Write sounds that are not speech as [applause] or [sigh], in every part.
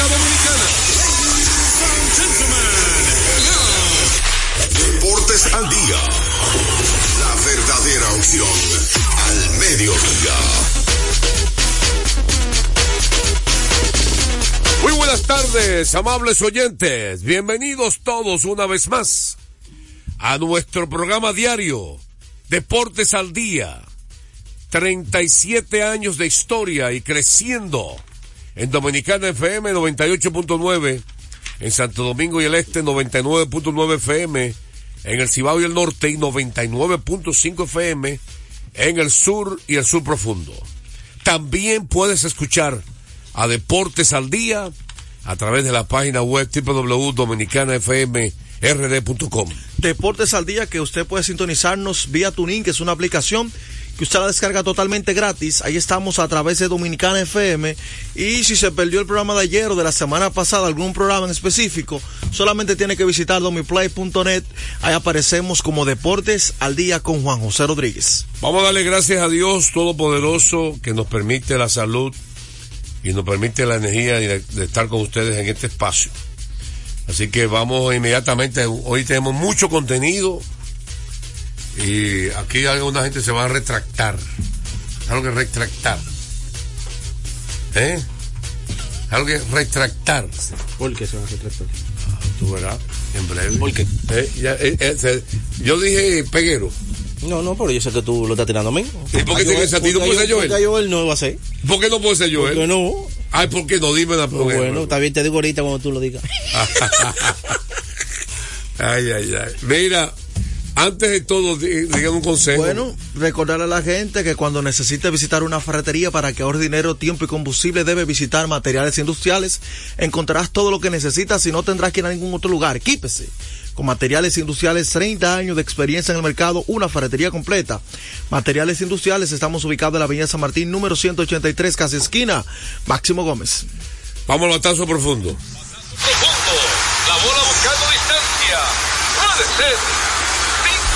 República Dominicana. Deportes al día. La verdadera opción al mediodía. Muy buenas tardes, amables oyentes. Bienvenidos todos una vez más a nuestro programa diario Deportes al Día. 37 años de historia y creciendo en Dominicana FM 98.9, en Santo Domingo y el Este 99.9 FM, en el Cibao y el Norte y 99.5 FM en el sur y el sur profundo. También puedes escuchar a Deportes al Día a través de la página web www.dominicanafmrd.com. Deportes al Día que usted puede sintonizarnos vía Tuning, que es una aplicación que usted la descarga totalmente gratis. Ahí estamos a través de Dominicana FM. Y si se perdió el programa de ayer o de la semana pasada, algún programa en específico, solamente tiene que visitar domiplay.net. Ahí aparecemos como Deportes al Día con Juan José Rodríguez. Vamos a darle gracias a Dios Todopoderoso que nos permite la salud y nos permite la energía de, de estar con ustedes en este espacio. Así que vamos inmediatamente, hoy tenemos mucho contenido y aquí alguna gente se va a retractar. Algo que retractar. ¿Eh? Algo que retractar. ¿Por qué se va a retractar? Tú verás, en breve. ¿Por qué? Eh, ya, eh, eh, yo dije peguero. No, no, pero yo sé que tú lo estás tirando a mí. ¿Y por qué tiene que ser a ti? ¿No porque puede ser yo- Joel? porque Joel no va a ser. ¿Por qué no puede ser yo, ¿Por qué eh? no? Ay, ¿por qué no? Dime la Pues bueno, está bien, te digo ahorita cuando tú lo digas. [laughs] ay, ay, ay. Mira, antes de todo, di- digan un consejo. Bueno, recordarle a la gente que cuando necesite visitar una ferretería para que ahorre dinero, tiempo y combustible, debe visitar materiales industriales. Encontrarás todo lo que necesitas y no tendrás que ir a ningún otro lugar. Equípese. Con materiales industriales, 30 años de experiencia en el mercado, una ferretería completa. Materiales industriales, estamos ubicados en la Avenida San Martín, número 183, casi esquina. Máximo Gómez. Vamos al batazo profundo. Profundo. La bola buscando distancia. Puede ser.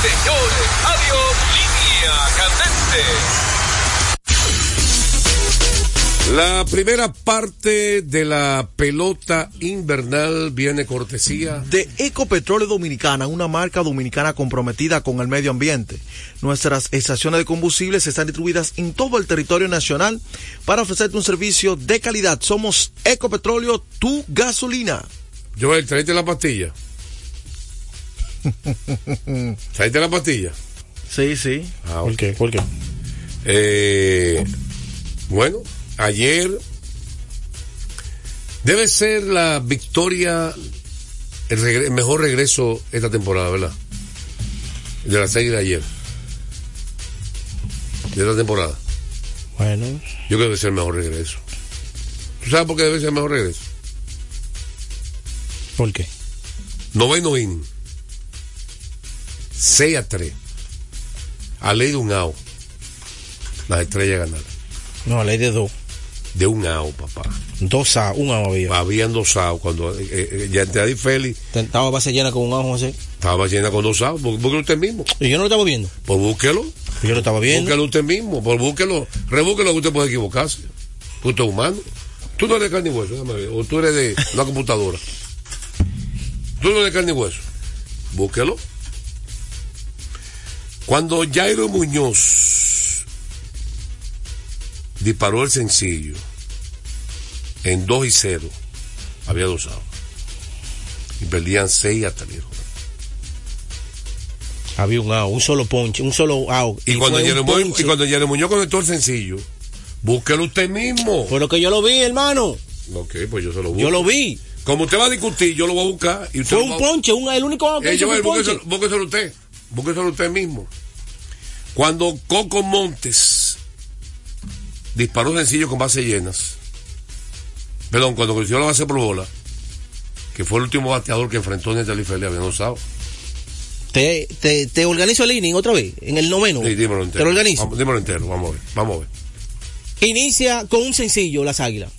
Señores. Adiós. Línea candente. La primera parte de la pelota invernal viene cortesía. de Ecopetróleo Dominicana, una marca dominicana comprometida con el medio ambiente. Nuestras estaciones de combustibles están distribuidas en todo el territorio nacional para ofrecerte un servicio de calidad. Somos Ecopetróleo, tu gasolina. Joel, tráete la pastilla. [laughs] Tráete la pastilla. Sí, sí. Ah, ¿Por ok. qué? ¿Por qué? Eh, bueno, ayer debe ser la victoria, el, regre- el mejor regreso esta temporada, ¿verdad? De la serie de ayer. De esta temporada. Bueno, Yo creo que debe ser el mejor regreso. ¿Tú sabes por qué debe ser el mejor regreso? ¿por qué? Noveno inning. 6 a 3. A ley de un out. Las estrellas ganaron. No, a ley de dos. De un out, papá. Dos a, un a había. Habían dos outs cuando eh, eh, Yanteadi Félix Estaba base llena con un ajo así. estaba llena con dos. Bú- Búsquelo usted mismo. Y yo no lo estaba viendo. Pues búsquelo. Yo lo estaba viendo. Búsquelo usted mismo. Pues búsquelo. Rebúsquelo que usted puede equivocarse. Usted es humano. Tú no eres carne y hueso, déjame ver. O tú eres de una computadora. Tú no eres carne y hueso. Búsquelo. Cuando Jairo Muñoz disparó el sencillo en 2 y 0 había dos outs. Y perdían 6 a 3. Había un out, un solo ponche, un solo out. Y, cuando y Jeremy Muñoz conectó el sencillo, búsquelo usted mismo. Fue lo que yo lo vi, hermano. Ok, pues yo se lo busco. Yo lo vi. Como usted va a discutir, yo lo voy a buscar. Y usted Fue un va- ponche, un, el único que Eh, hizo yo, un ponche. búsqueselo, búsqueselo usted. Búsqueselo usted mismo. Cuando Coco Montes disparó sencillo con bases llenas. Perdón, cuando consiguió la base por bola, que fue el último bateador que enfrentó en el Félix, usado. Te, te, te organizo el inning otra vez, en el noveno. Sí, dímelo entero. Te lo organizo. Vamos, dímelo entero, vamos a ver. Vamos a ver. Inicia con un sencillo las águilas.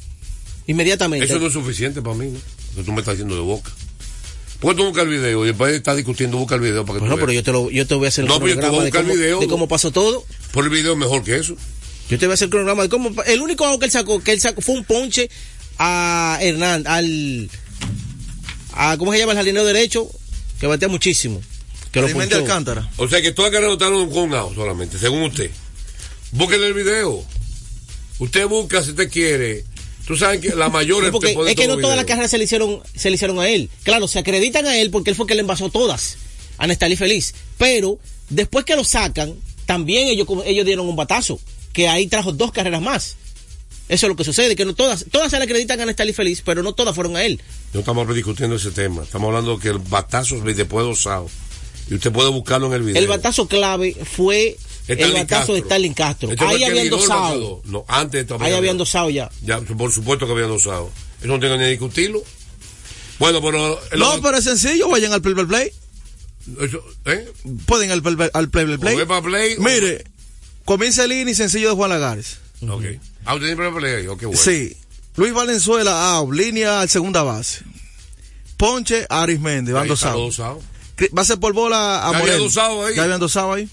Inmediatamente. Eso no es suficiente para mí, ¿no? Que tú me estás haciendo de boca. ¿Por qué tú buscas el video? Y después estás discutiendo, busca el video para que Bueno, tú pero veas. yo te, lo, yo te voy a hacer el No, pero yo te voy a cronograma de buscar el cómo, video. de cómo pasó todo. Por el video es mejor que eso. Yo te voy a hacer el cronograma de cómo. El único que él sacó, que él sacó fue un ponche a Hernán, al. A, ¿Cómo se llama el jardinero derecho? Que batea muchísimo. Que lo ponchó. Alcántara. O sea que todas las carreras notaron con un out solamente, según usted. Búsquele el video. Usted busca si usted quiere. Tú sabes que la mayor No, es que no todas las carreras se le hicieron, se le hicieron a él. Claro, se acreditan a él porque él fue que le envasó todas a Nestalí Feliz. Pero después que lo sacan, también ellos, ellos dieron un batazo, que ahí trajo dos carreras más. Eso es lo que sucede, que no todas, todas se le acreditan a Nestalí Feliz, pero no todas fueron a él. No estamos discutiendo ese tema. Estamos hablando que el batazo es después de osado. Y usted puede buscarlo en el video. El batazo clave fue el Stalin batazo Castro. de Stalin Castro. Este el ahí habían el dosado. No, antes de Ahí habían dosado ya. Ya, por supuesto que habían dosado. Eso no tengo ni que discutirlo. Bueno, pero. No, pero es sencillo, vayan al play, play, play. Eso, ¿eh? Pueden al play, al play, play, play. O play. o- Mire, comienza el inning sencillo de Juan Lagares. Ok. Ah, usted siempre play ahí. Ok, bueno. Sí. Luis Valenzuela, out, línea al segunda base. Ponche, Aris Méndez, van Ahí está dosado. dosado. Cri- Base por bola a Ya había Morel. dosado ahí. Ya habían dosado ahí.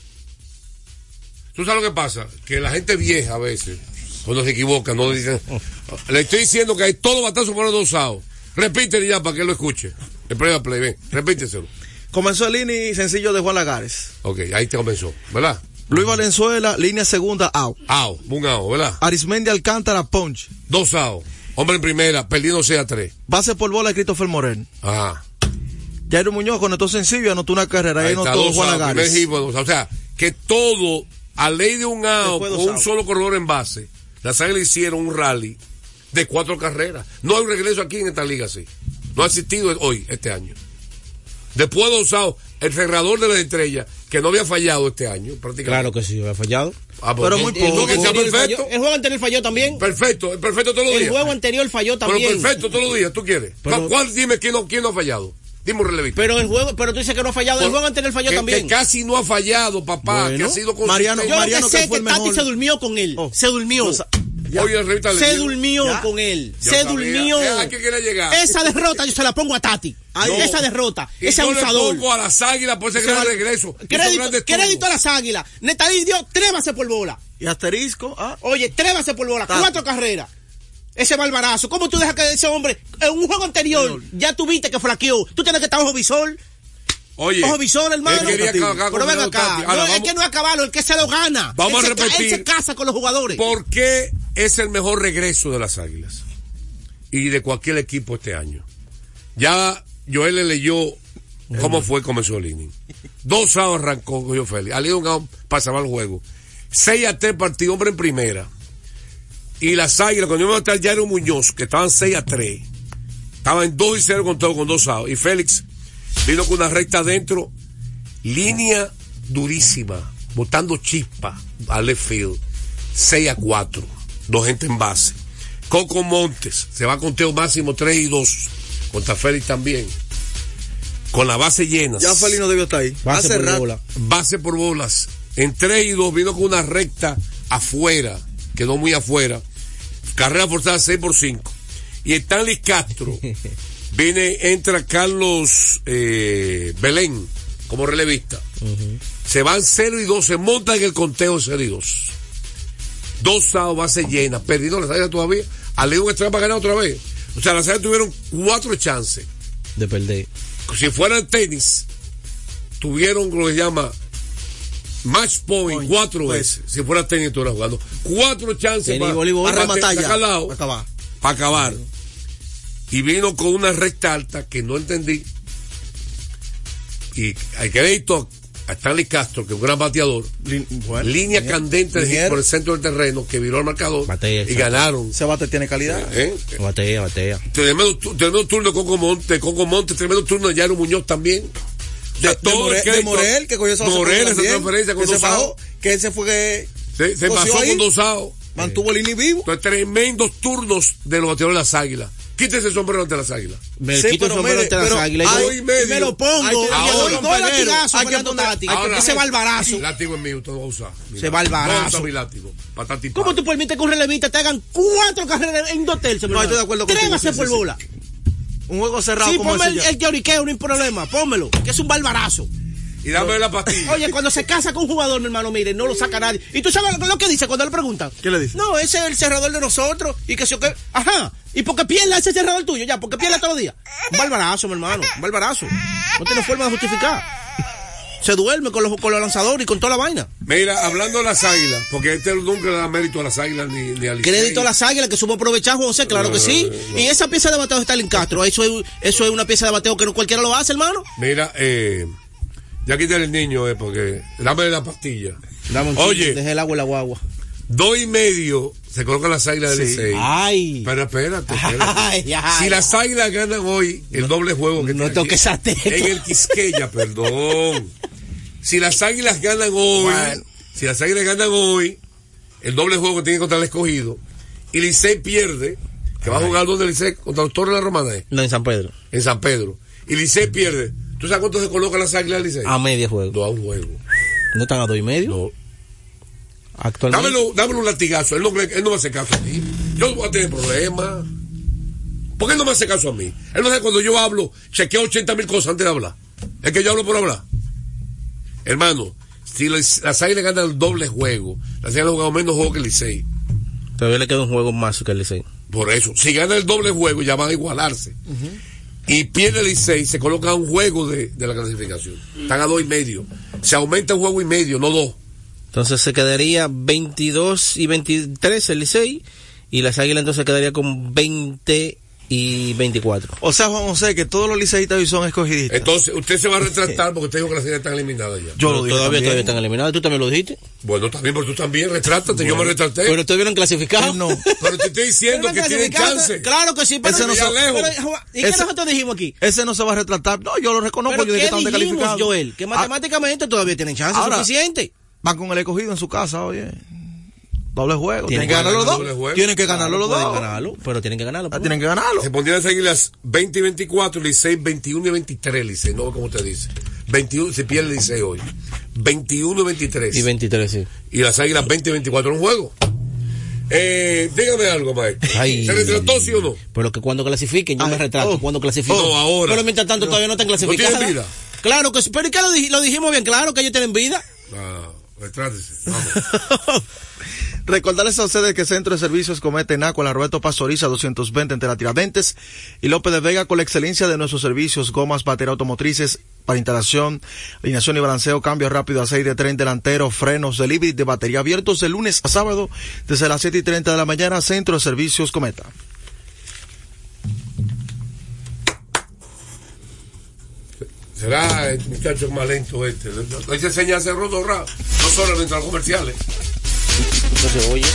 ¿Tú sabes lo que pasa? Que la gente vieja a veces, cuando se equivoca, no dicen. Le estoy diciendo que hay todo batazo fueron dosados. Repítelo ya para que lo escuche. El play play, ven, repíteselo. Comenzó el inning sencillo de Juan Lagares. Ok, ahí te comenzó, ¿verdad? Luis Valenzuela, línea segunda, out. Ao, un ao, ¿verdad? Arismendi Alcántara, punch. Dos ao. Hombre en primera, perdiendo 6 a 3. Base por bola, Christopher Morel. Ajá. Jairo Muñoz conectó sencillo, anotó una carrera. Ahí Ahí anotó dos Juan Lagares. O sea, que todo, a ley de un out, con un solo corredor en base, las águilas hicieron un rally de cuatro carreras. No hay un regreso aquí en esta liga así. No ha existido hoy, este año. Después de dos outs, el cerrador de la estrella, que no había fallado este año, prácticamente. Claro que sí, había fallado. Ah, pues, Pero muy poco. que sea anterior perfecto. falló. El juego anterior falló también. Perfecto, perfecto todos los El días. juego anterior falló también. Pero perfecto todos los días, ¿tú quieres? Pero- ¿Cuál, cuál- dime quién no, quién no ha fallado? Dime un relevista. Pero el juego, pero tú dices que no ha fallado. El juego anterior falló que, también. que casi no ha fallado, papá, Bueno. que ha sido. Mariano- Yo Mariano, que sé que fue que el Tati mejor. se durmió con él. Oh. Se durmió. No Oye, le se digo, durmió Ya. con él. Yo se sabía. durmió. Eh, ¿a qué quería llegar? Esa derrota yo se la pongo a Tati. No. Esa derrota. Y ese yo le abusador. pongo a las águilas por ese Se gran regreso. Crédito, crédito a las águilas. Netalí dio tres bases por bola. Y asterisco, ah. Oye, tres bases por bola, Tati. cuatro carreras. Ese barbarazo. ¿Cómo tú dejas que ese hombre, en un juego anterior, ya tuviste que flaqueó? Tú tienes que estar ojo visor. Oye, Ojo visor, hermano. él quería Pero ven acá. No, Ahora, es que no es acabarlo, el que se lo gana. Vamos Él a se repetir. Él se casa con los jugadores. ¿Por qué es el mejor regreso de las águilas? Y de cualquier equipo este año. Ya Joel le leyó cómo fue, comenzó el inning. Dos sábados arrancó Goyo Félix. Ali un out salvar el juego. 6 a 3 partido, hombre en primera. Y las águilas, cuando iba a estar Jairo Muñoz, que estaban 6 a 3, estaban en 2 y 0 con todo, con dos outs. Y Félix vino con una recta adentro, línea durísima, botando chispa al left field. 6 a 4, dos gente en base. Coco Montes se va con Teo máximo 3 y 2, contra Félix también. Con la base llena. Ya Felino debió estar ahí. Base Hace por rato. bola. Base por bolas. En 3 y 2 vino con una recta afuera, quedó muy afuera. Carrera forzada 6 por 5. Y Stanley Castro [laughs] viene, entra Carlos eh, Belén como relevista. Se van 0 y 2, se montan en el conteo 0 y 2. Dos sábados base llena, perdido las áreas todavía. A León Estrella para ganar otra vez. O sea, las áreas tuvieron cuatro chances. De perder. Si fueran tenis, tuvieron lo que se llama match point, Point, cuatro pues. veces. Si fuera tenis, estuvieran jugando. Cuatro chances para, voleibol. A rematar ya. sacar lado, Para acabar. para acabar. y vino con una recta alta que no entendí. Y hay crédito a Stanley Castro, que es un gran bateador. bueno, línea linier- candente de- linier. por el centro del terreno que viró el marcador Batea, y ganaron. Ese bate tiene calidad. ¿eh? Batea, batea. Tremendo, tremendo turno de Coco Monte, Coco Monte, tremendo turno de Jairo Muñoz también. De, de todo el Morel, de Morel, que cogió esa Morel, esa transferencia con que se Dosado. bajó, que ese fue que Se, se pasó ahí, con Dosado. mantuvo el inning vivo. Entonces, tremendos turnos de los bateadores de las águilas. Quítese el sombrero ante las águilas. Me Sí, quito el sombrero mire, ante las águilas. hay y me lo pongo. Hay que- y le ahora, doy dos compañero, latigazos hay que poner- Tati. Ahora, ese barbarazo. Látigo en mí, usted no va a usar. Se va al barazo. No mi látigo. ¿Cómo tú permites que un relevista te hagan cuatro carreras en dos tercios? No, estoy de acuerdo contigo, sí, por bola. Un juego cerrado Sí, como ponme el, el lloriqueo, no hay problema. Pónmelo, que es un barbarazo. Y dame la pastilla. Oye, cuando se casa con un jugador, mi hermano, mire, no lo saca nadie. ¿Y tú sabes lo, que dice cuando le preguntan? ¿Qué le dice? No, ese es el cerrador de nosotros. Y que se que. Ajá. ¿Y por qué pierde ese cerrador tuyo? Ya, porque pierde todos los días. Un barbarazo, mi hermano. Un barbarazo. No tiene forma de justificar. Se duerme con los, con los lanzadores y con toda la vaina. Mira, hablando de las águilas, porque este nunca le da mérito a las águilas ni, ni al Licey. Crédito a las águilas que supo aprovechar José, claro que sí. Y esa pieza de bateo de Stalin Castro, eso es, eso es una pieza de bateo que no cualquiera lo hace, hermano. Mira, eh, ya quítale el niño, eh, porque dame la pastilla. Oye, Deje el agua en la guagua. dos y medio se colocan las águilas del Sí. Licey. Ay. Pero espérate, [laughs] espérate. Ay, ay. si las águilas ganan hoy el doble juego que no toques tecla. En el Quisqueya, perdón. [laughs] Si las águilas ganan hoy, Bueno. si las águilas ganan hoy, el doble juego que tiene contra el escogido, y Licey pierde, que va a jugar donde Licey, contra los Toros de la Romana, eh, No, en San Pedro. en San Pedro, y Licey pierde, ¿tú sabes cuánto se colocan las águilas Licey? A media juego. No, a un juego. ¿No están a dos y medio? No. Actualmente. Dámelo, dámelo un latigazo. Él no, él no me hace caso a mí. Yo voy a tener problemas. ¿Por qué él no me hace caso a mí? Él no sabe cuando yo hablo, chequeo 80 mil cosas antes de hablar. Es que yo hablo por hablar. Hermano, si las, las águilas ganan el doble juego, las águilas han jugado menos juegos que el Licey. Todavía le queda un juego más que el Licey. Por eso, si gana el doble juego, ya van a igualarse. Y pierde el Licey, se coloca a un juego de, de la clasificación. Están a dos y medio. Se aumenta un juego y medio, no dos. Entonces se quedaría 22 y 23 el Licey. Y las águilas entonces quedaría con 20 y 24. O sea, Juan José, que todos los liceístas hoy son escogidistas. Entonces, usted se va a retractar porque usted dijo que las águilas están eliminadas ya. Yo lo dije todavía, también. todavía están eliminados. Tú también lo dijiste. Bueno, también, pero tú también, retrátate, yo me retraté. Pero todavía no han clasificado. [laughs] Él no. Pero te estoy diciendo que tienen chance. Claro que sí, pero, Ese no se- lejos. pero, ¿Y qué Ese- nosotros dijimos aquí? Ese no se va a retratar. No, yo lo reconozco. Pero yo dije ¿qué que están dijimos, descalificados. Joel? Que Ah, matemáticamente todavía tienen chance Ahora- suficiente. van con el escogido en su casa, oye. Doble juego. Tienen que que ganar los dos. Tienen que ganarlo los dos. ganarlo, pero tienen que ganarlo. Ah, pues. Tienen que ganarlo. Se pondrían las águilas 20 y 24, Licey 21 y 23, Licey, no como usted dice. 21, se pierde el Licey hoy. 21 y 23. Y 23, sí. Y las águilas 20 y 24 en un juego. Eh, dígame algo, maestro. Ay. ¿Se retrató sí o no? Pero que cuando clasifiquen, yo Ay, me retrato. oh, cuando clasifiquen. oh, ahora. Pero mientras tanto todavía no están clasificados. tienen vida? Claro que sí. Pero ¿y qué lo, dij- lo dijimos bien? Claro que ellos tienen vida. Ah, retrátese. Vamos. [laughs] Recordarles a ustedes que Centro de Servicios Cometa en Aqua, la Roberto Pastoriza 220 entre la Tiradentes y López de Vega con la excelencia de nuestros servicios, gomas, batería automotrices para instalación, alineación y balanceo, cambio rápido, aceite de tren delantero, frenos, delivery de batería abiertos de lunes a sábado desde las 7 y 30 de la mañana, Centro de Servicios Cometa. Será el muchacho más lento este. Hoy se enseña a hacer rodo rap, no solo mientras los comerciales. No se oye.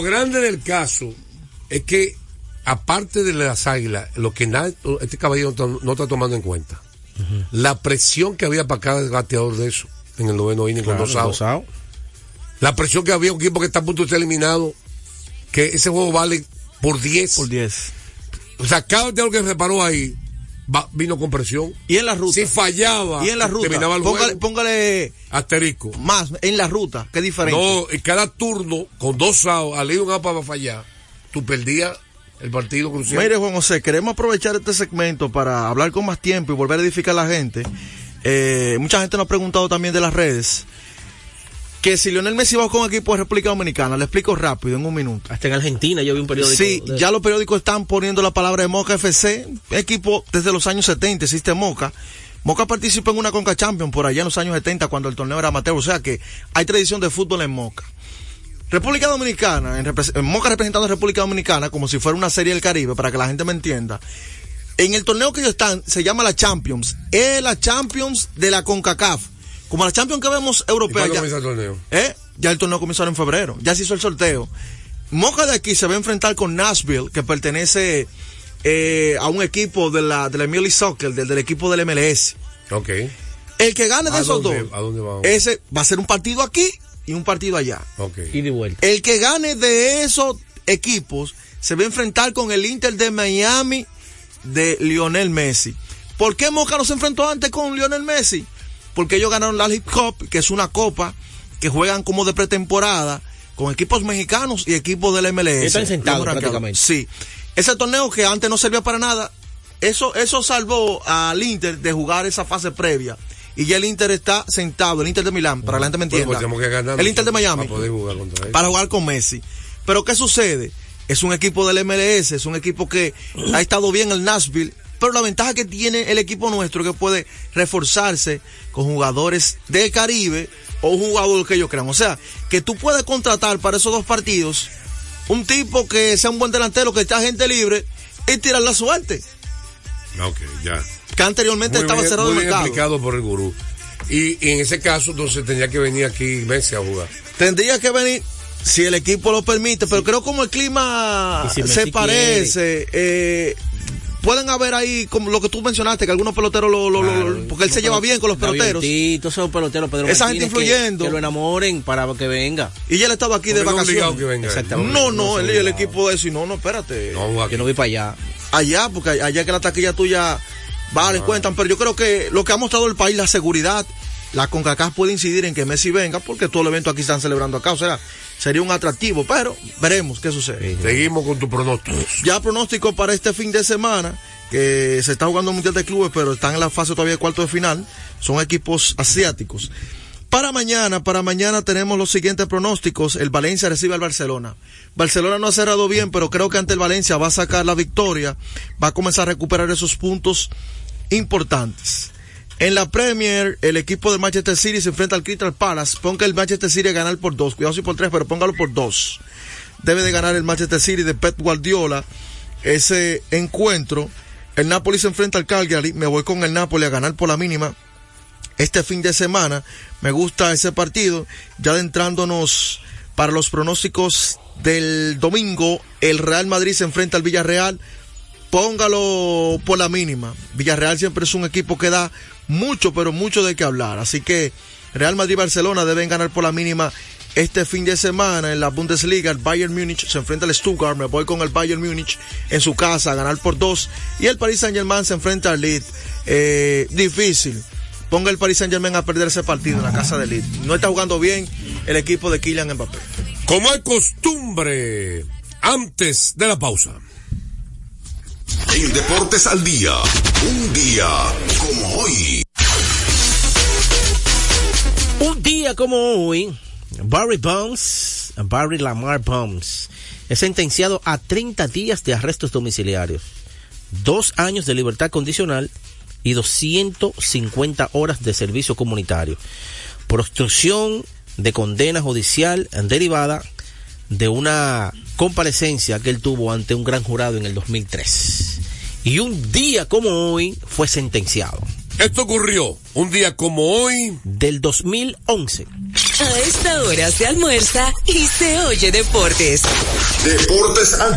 Lo grande del caso es que, aparte de las águilas, lo que nadie- este caballero no, está tomando en cuenta, la presión que había para cada bateador de eso en el noveno inning con dos outs. Rosado. La presión que había un equipo que está a punto de ser eliminado, que ese juego vale por 10. Por 10. O sea, cada bateador que se paró ahí va- vino con presión. Y en la ruta. Si fallaba, y en la ruta. terminaba el póngale, juego. póngale Asterisco. más en la ruta. Qué diferente. No, cada turno, con dos outs, al ir un out para fallar, tú perdías el partido crucial. Mire, Juan José, queremos aprovechar este segmento para hablar con más tiempo y volver a edificar a la gente. Eh, mucha gente nos ha preguntado también de las redes que si Lionel Messi va con equipo de República Dominicana, le explico rápido en un minuto. Hasta en Argentina yo vi un periódico. Sí, de- ya los periódicos están poniendo la palabra de Moca FC, equipo desde los años 70 existe Moca. Moca participó en una Conca Champions por allá en los años 70 cuando el torneo era amateur, o sea que hay tradición de fútbol en Moca. República Dominicana, en, repres- en Moca representando a República Dominicana como si fuera una serie del Caribe, para que la gente me entienda. En el torneo que ellos están, se llama la Champions. Es la Champions de la CONCACAF. Como la Champions que vemos ¿Y europea. ya- comienza el torneo? ¿Eh? Ya el torneo comenzó en febrero. Ya se hizo el sorteo. Moca de aquí se va a enfrentar con Nashville, que pertenece eh, a un equipo de la, de la Emily Soccer, del, del equipo del MLS. Ok. El que gane de ¿A esos dónde- dos, a dónde va? ese va a ser un partido aquí y un partido allá. Ok. Y de vuelta. El que gane de esos equipos se va a enfrentar con el Inter de Miami de Lionel Messi. ¿Por qué Moca no se enfrentó antes con Lionel Messi? Porque ellos ganaron la League Cup, que es una copa que juegan como de pretemporada con equipos mexicanos y equipos del MLS. Están sentados prácticamente. Sí. Ese torneo que antes no servía para nada, eso, eso salvó al Inter de jugar esa fase previa. Y ya el Inter está sentado, el Inter de Milán, para que la gente me Bueno, entienda. pues ganar el Inter de Miami Para poder jugar contra él. para jugar con Messi. Pero ¿qué sucede? Es un equipo del MLS, es un equipo que ha estado bien el Nashville, pero la ventaja que tiene el equipo nuestro es que puede reforzarse con jugadores del Caribe o un jugador que ellos crean. O sea, que tú puedes contratar para esos dos partidos un tipo que sea un buen delantero, que esté gente libre y tirar la suerte. Ok, ya. Que anteriormente Muy estaba bien- cerrado el muy bien mercado. explicado por el gurú. Y, y en ese caso, entonces tendría que venir aquí Messi a jugar. Tendría que venir si el equipo lo permite, pero creo como el clima Messi se parece, eh, pueden haber ahí como lo que tú mencionaste, que algunos peloteros lo, lo- lo- porque él se lleva bien con los peloteros. Ortiz, todos esos peloteros, Pedro Esa gente Martínez, influyendo. Que, lo enamoren para que venga. Y ya él estaba aquí de vacaciones. que venga. él. Exactamente. No, no, él y el equipo de eso, y no, no, espérate. No. Yo no voy para allá. Allá, porque allá que la taquilla tuya vale, cuentan, pero yo creo que lo que ha mostrado el país, la seguridad, la CONCACAF puede incidir en que Messi venga, porque todo el evento aquí están celebrando acá, o sea, sería un atractivo, pero veremos qué sucede. Seguimos con tu pronóstico. Ya pronóstico para este fin de semana, que se está jugando el Mundial de Clubes, pero están en la fase todavía de cuarto de final, son equipos asiáticos. Para mañana, para mañana tenemos los siguientes pronósticos. El Valencia recibe al Barcelona. Barcelona no ha cerrado bien, pero creo que ante el Valencia va a sacar la victoria, va a comenzar a recuperar esos puntos importantes. En la Premier, el equipo de Manchester City se enfrenta al Crystal Palace. Ponga el Manchester City a ganar por dos. Cuidado si por tres, pero póngalo por dos. Debe de ganar el Manchester City de Pep Guardiola ese encuentro. El Napoli se enfrenta al Calgary. Me voy con el Napoli a ganar por la mínima este fin de semana. Me gusta ese partido. Ya adentrándonos para los pronósticos del domingo, el Real Madrid se enfrenta al Villarreal. Póngalo por la mínima. Villarreal siempre es un equipo que da mucho, pero mucho de qué hablar. Así que Real Madrid Barcelona deben ganar por la mínima este fin de semana en la Bundesliga. El Bayern Múnich se enfrenta al Stuttgart. Me voy con el Bayern Múnich en su casa a ganar por dos. Y el Paris Saint Germain se enfrenta al Leeds. Eh, difícil. Ponga el Paris Saint Germain a perder ese partido en la casa del Leeds. No está jugando bien el equipo de Kylian Mbappé. Como es costumbre, antes de la pausa. En Deportes al Día, un día como hoy. Un día como hoy, Barry Bonds, Barry Lamar Bonds, es sentenciado a 30 días de arrestos domiciliarios, dos años de libertad condicional y 250 horas de servicio comunitario por obstrucción de condena judicial derivada de una comparecencia que él tuvo ante un gran jurado en el 2003. Y un día como hoy fue sentenciado. Esto ocurrió un día como hoy. Del 2011. A esta hora se almuerza y se oye deportes. Deportes al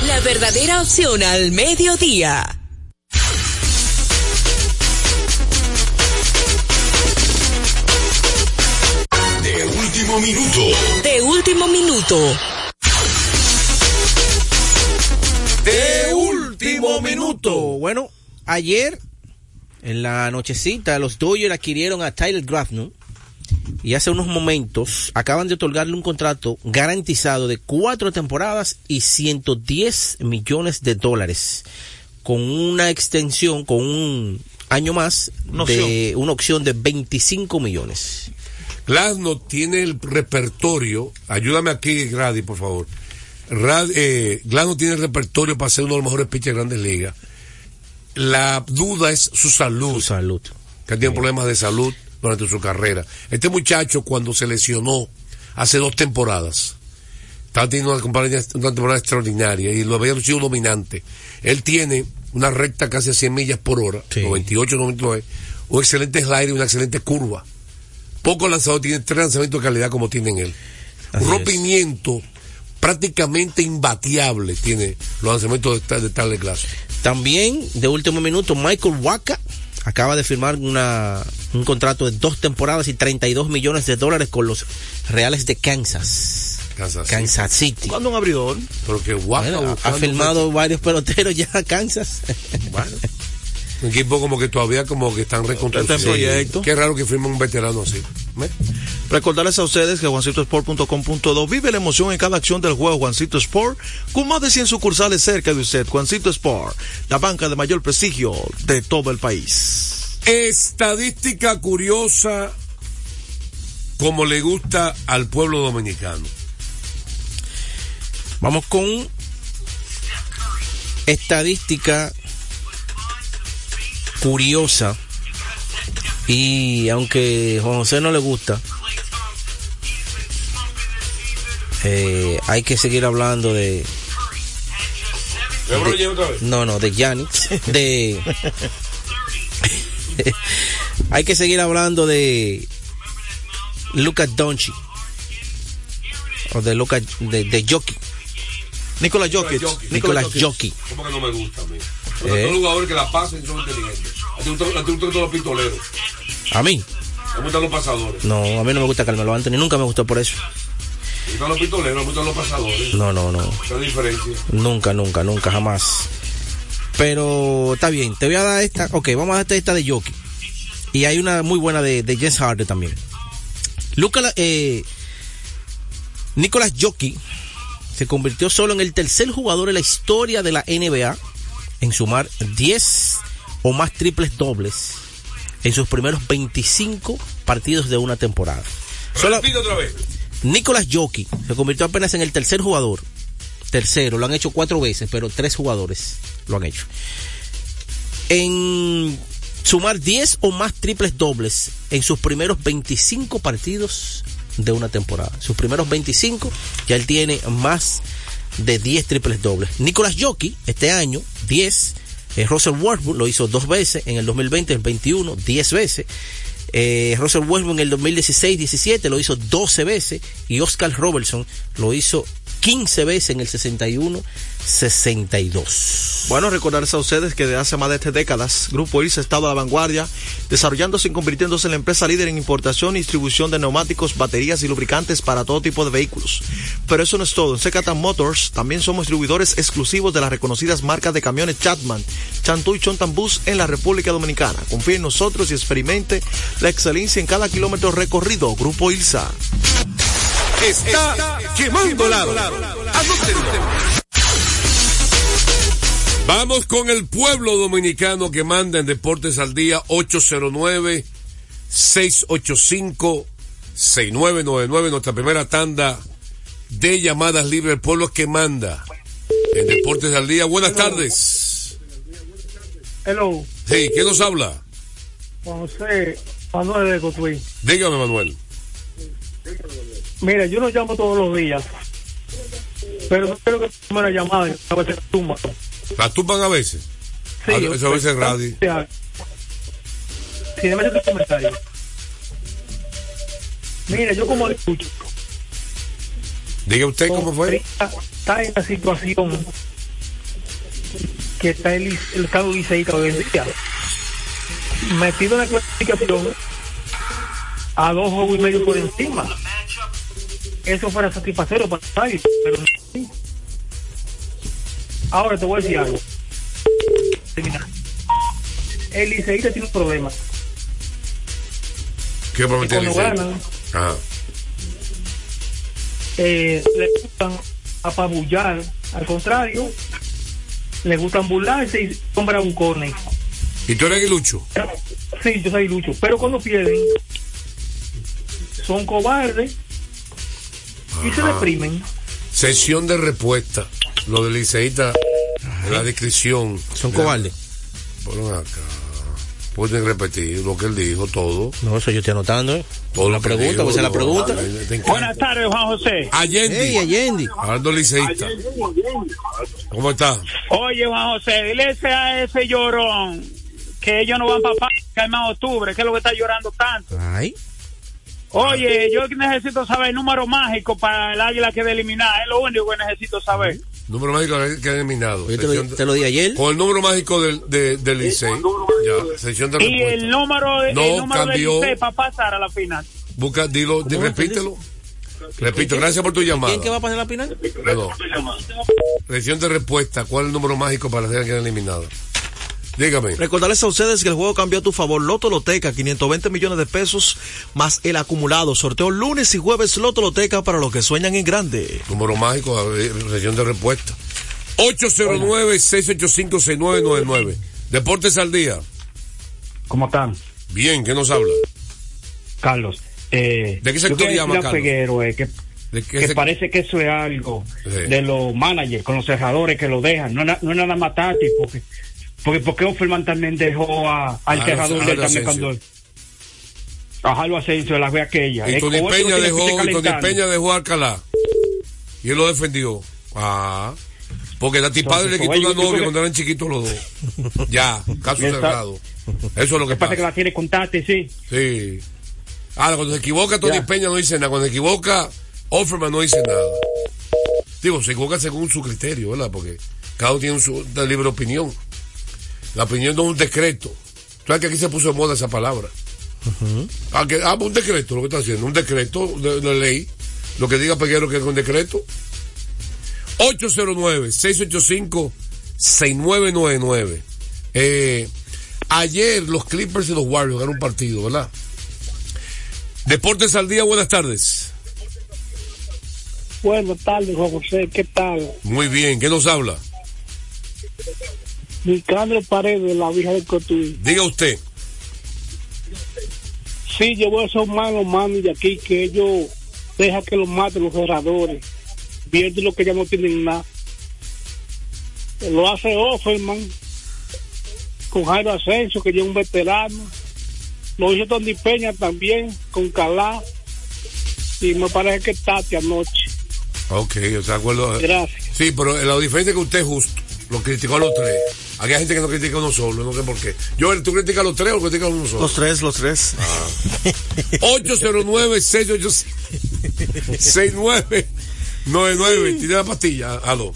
la verdadera opción al mediodía. De último minuto. De último minuto. De último minuto. Bueno, ayer, en la nochecita, los Dodgers adquirieron a Tyler Grafton y hace unos momentos acaban de otorgarle un contrato garantizado de cuatro temporadas y 110 millones de dólares con una extensión, con un año más Una de una opción de 25 millones. Glasno tiene el repertorio, ayúdame aquí, Grady, por favor. Rad, eh, Glasno tiene el repertorio para ser uno de los mejores pitchers de grandes ligas. La duda es su salud. Su salud. Que tiene problemas de salud durante su carrera. Este muchacho, cuando se lesionó hace dos temporadas, estaba teniendo una, temporada extraordinaria y lo había sido dominante. Él tiene una recta casi a 100 millas por hora, 98, 99, un excelente slider y una excelente curva. Pocos lanzadores tienen tres lanzamientos de calidad como tienen él. Así un es. rompimiento prácticamente imbateable tiene los lanzamientos de, de Tyler Glass. También, de último minuto, Michael Waka acaba de firmar una, un contrato de dos temporadas y 32 millones de dólares con los Reales de Kansas. Kansas, Kansas City. ¿Cuándo un abridor? Pero que Waka Bueno, ha firmado varios peloteros ya a Kansas. Un equipo como que todavía como que están reconstruyendo. Proyecto. Qué raro que firme un veterano así. Recordarles a ustedes que juancitosport.com.do vive la emoción en cada acción del juego Juancito Sport con más de 100 sucursales cerca de usted. Juancito Sport, la banca de mayor prestigio de todo el país. Estadística curiosa como le gusta al pueblo dominicano. Vamos con estadística curiosa y aunque Juan José no le gusta, eh, hay que seguir hablando de... No, no, de Giannis, de... [laughs] hay que seguir hablando de Lucas Doncic o de Lucas de, de Jokic. Nicolás Jokic. Nicolás Jokic. ¿Cómo que no me gusta a mí? Eh. Porque son jugadores que la pasan y son inteligentes. A ti gustan- los pistoleros. A mí. Me gustan los pasadores. No, a mí no me gusta Carmelo Anthony, nunca me gustó por eso. Me gustan los pistoleros, me gustan los pasadores. No, no, no. Esa diferencia. Nunca, nunca, nunca, jamás. Pero está bien, te voy a dar esta. Ok, vamos a darte esta de Jokic. Y hay una muy buena de, de James Harden también. Luca, eh, Nicolás Jokic se convirtió solo en el tercer jugador en la historia de la NBA en sumar 10 o más triples dobles en sus primeros 25 partidos de una temporada. Solo- otra vez. Nicolás Jokic se convirtió apenas en el tercer jugador. Tercero, lo han hecho cuatro veces, pero tres jugadores lo han hecho. En sumar 10 o más triples dobles en sus primeros 25 partidos de una temporada. Sus primeros 25, ya él tiene más de 10 triples dobles. Nicolás Jokic, este año, 10. Eh, Russell Westbrook lo hizo dos veces, en el 2020, el 21, 10 veces. Eh, Russell Westbrook en el 2016-17 lo hizo 12 veces y Oscar Robertson lo hizo 15 veces en el 61-62. Bueno, recordarles a ustedes que desde hace más de tres décadas, Grupo IRSA ha estado a la vanguardia, desarrollándose y convirtiéndose en la empresa líder en importación y distribución de neumáticos, baterías y lubricantes para todo tipo de vehículos. Pero eso no es todo. En Secatan Motors también somos distribuidores exclusivos de las reconocidas marcas de camiones Chatman, Chantú y Chontan Bus en la República Dominicana. Confíe en nosotros y experimente la excelencia en cada kilómetro recorrido. Grupo ILSA. Está, quemando lado. Vamos con el pueblo dominicano que manda en Deportes al Día 809-685-6999. Nuestra primera tanda de llamadas libres. El pueblo que manda en Deportes al Día. Buenas tardes. Hello. Sí, ¿quién nos habla? José Manuel de Cotuí. Dígame, Manuel. Mira, yo no llamo todos los días, pero no quiero que me una llamada y veces tumba. ¿La tumban a veces? Sí, a, yo- eso a veces en radio. Sí, déjame hacer tu comentario. Mira, yo como escucho, Diga usted cómo fue. está, en la situación que está el, el estado liceísta hoy en día. Metido en la clasificación a dos juegos y medio por encima. Eso fuera satisfactorio para nadie, pero no. Ahora te voy a decir algo. El liceísta tiene un problema. ¿Qué prometió el Cuando Licey? ganan, Ajá. eh, le gustan apabullar, al contrario, le gustan burlarse y son bravucones. ¿Y tú eres aguilucho? Sí, yo soy lucho, pero cuando pierden, son cobardes y se deprimen. Sesión de respuesta. Lo del liceísta, la descripción. Son cobardes. Bueno, acá. Pueden repetir lo que él dijo, todo. No, eso yo estoy anotando, ¿eh? Todo la pregunta, pues es la pregunta. Buenas tardes, Juan José. Allende. Ey, Allende. Hablando liceísta. ¿Cómo está? Oye, Juan José, dile ese a ese llorón que ellos no van para que hay más octubre, que es lo que está llorando tanto. Ay. Oye, yo necesito saber el número mágico para el águila que de eliminar, es lo único que necesito saber. Número mágico que ha eliminado. Te lo- te lo di ayer. Con el número mágico del, de, del Licey. Ya, sesión de Y respuesta. el número, de- No el número cambió. del IC para pasar a la final. Busca, dilo, di- ¿Cómo repítelo. Repito, gracias por tu llamada. ¿Quién que va a pasar la final? No, no. Sesión de respuesta. ¿Cuál es el número mágico para hacer que eliminada? Dígame. Recordarles a ustedes que el juego cambió a tu favor. Loto Loteca, 520 millones de pesos más el acumulado. Sorteo lunes y jueves Loto Loteca para los que sueñan en grande. Número mágico, sesión de respuesta. 809-685-6999. Deportes al día. ¿Cómo están? Bien, ¿qué nos habla? Carlos. Eh, ¿De qué sector llama, Carlos? Peguero, eh, que, ¿De qué que se- parece que eso es algo Sí. de los managers con los cerradores que lo dejan. No, no es nada más táctico. Porque, porque, porque Offerman también dejó a, al A cerrador los- de a él los también cuando. A Jalo Asensio, la ve aquella. Y Eh, Tony Peña dejó, Tony. Peña dejó a Alcalá. Y él lo defendió. Ah. Porque Tati Padre le quitó una novia que- cuando eran chiquitos los dos. Ya, caso cerrado. Eso es lo que Pasa que la tiene con Tati, sí. Sí. Ahora, cuando se equivoca Tony Ya. Peña no dice nada. Cuando se equivoca Offerman no dice nada. Digo, se equivoca según su criterio, ¿verdad? Porque cada uno tiene un su libre opinión. La opinión no es un decreto. Tú sabes que aquí se puso de moda esa palabra. Ah, que- ah, un decreto, lo que está haciendo. Un decreto de, de ley. Lo que diga Peguero que es un decreto. 809-685-6999. Eh, ayer los Clippers y los Warriors ganaron un partido, ¿verdad? Deportes al día, buenas tardes. Buenas tardes, Juan José, ¿qué tal? Muy bien, ¿qué nos habla? Nicandro Paredes, de la Vieja del Cotuí. Diga usted. Sí, voy a ser mano mano de aquí que ellos dejan que los maten los cerradores. Viendo lo que ya no tienen nada. Lo hace Offerman con Jairo Asensio, que ya es un veterano. Lo hizo Tony Peña también con Calá. Y me parece que Tati anoche. Ok, o sea, acuerdo. Gracias. Sí, pero la diferencia es que usted es justo. Lo criticó a los tres. Aquí hay gente que no critica a uno solo, no sé por qué. Joel, ¿tú criticas a los tres o criticas a uno solo? Los tres, los tres. 809-686-6999. Tiene la pastilla, aló.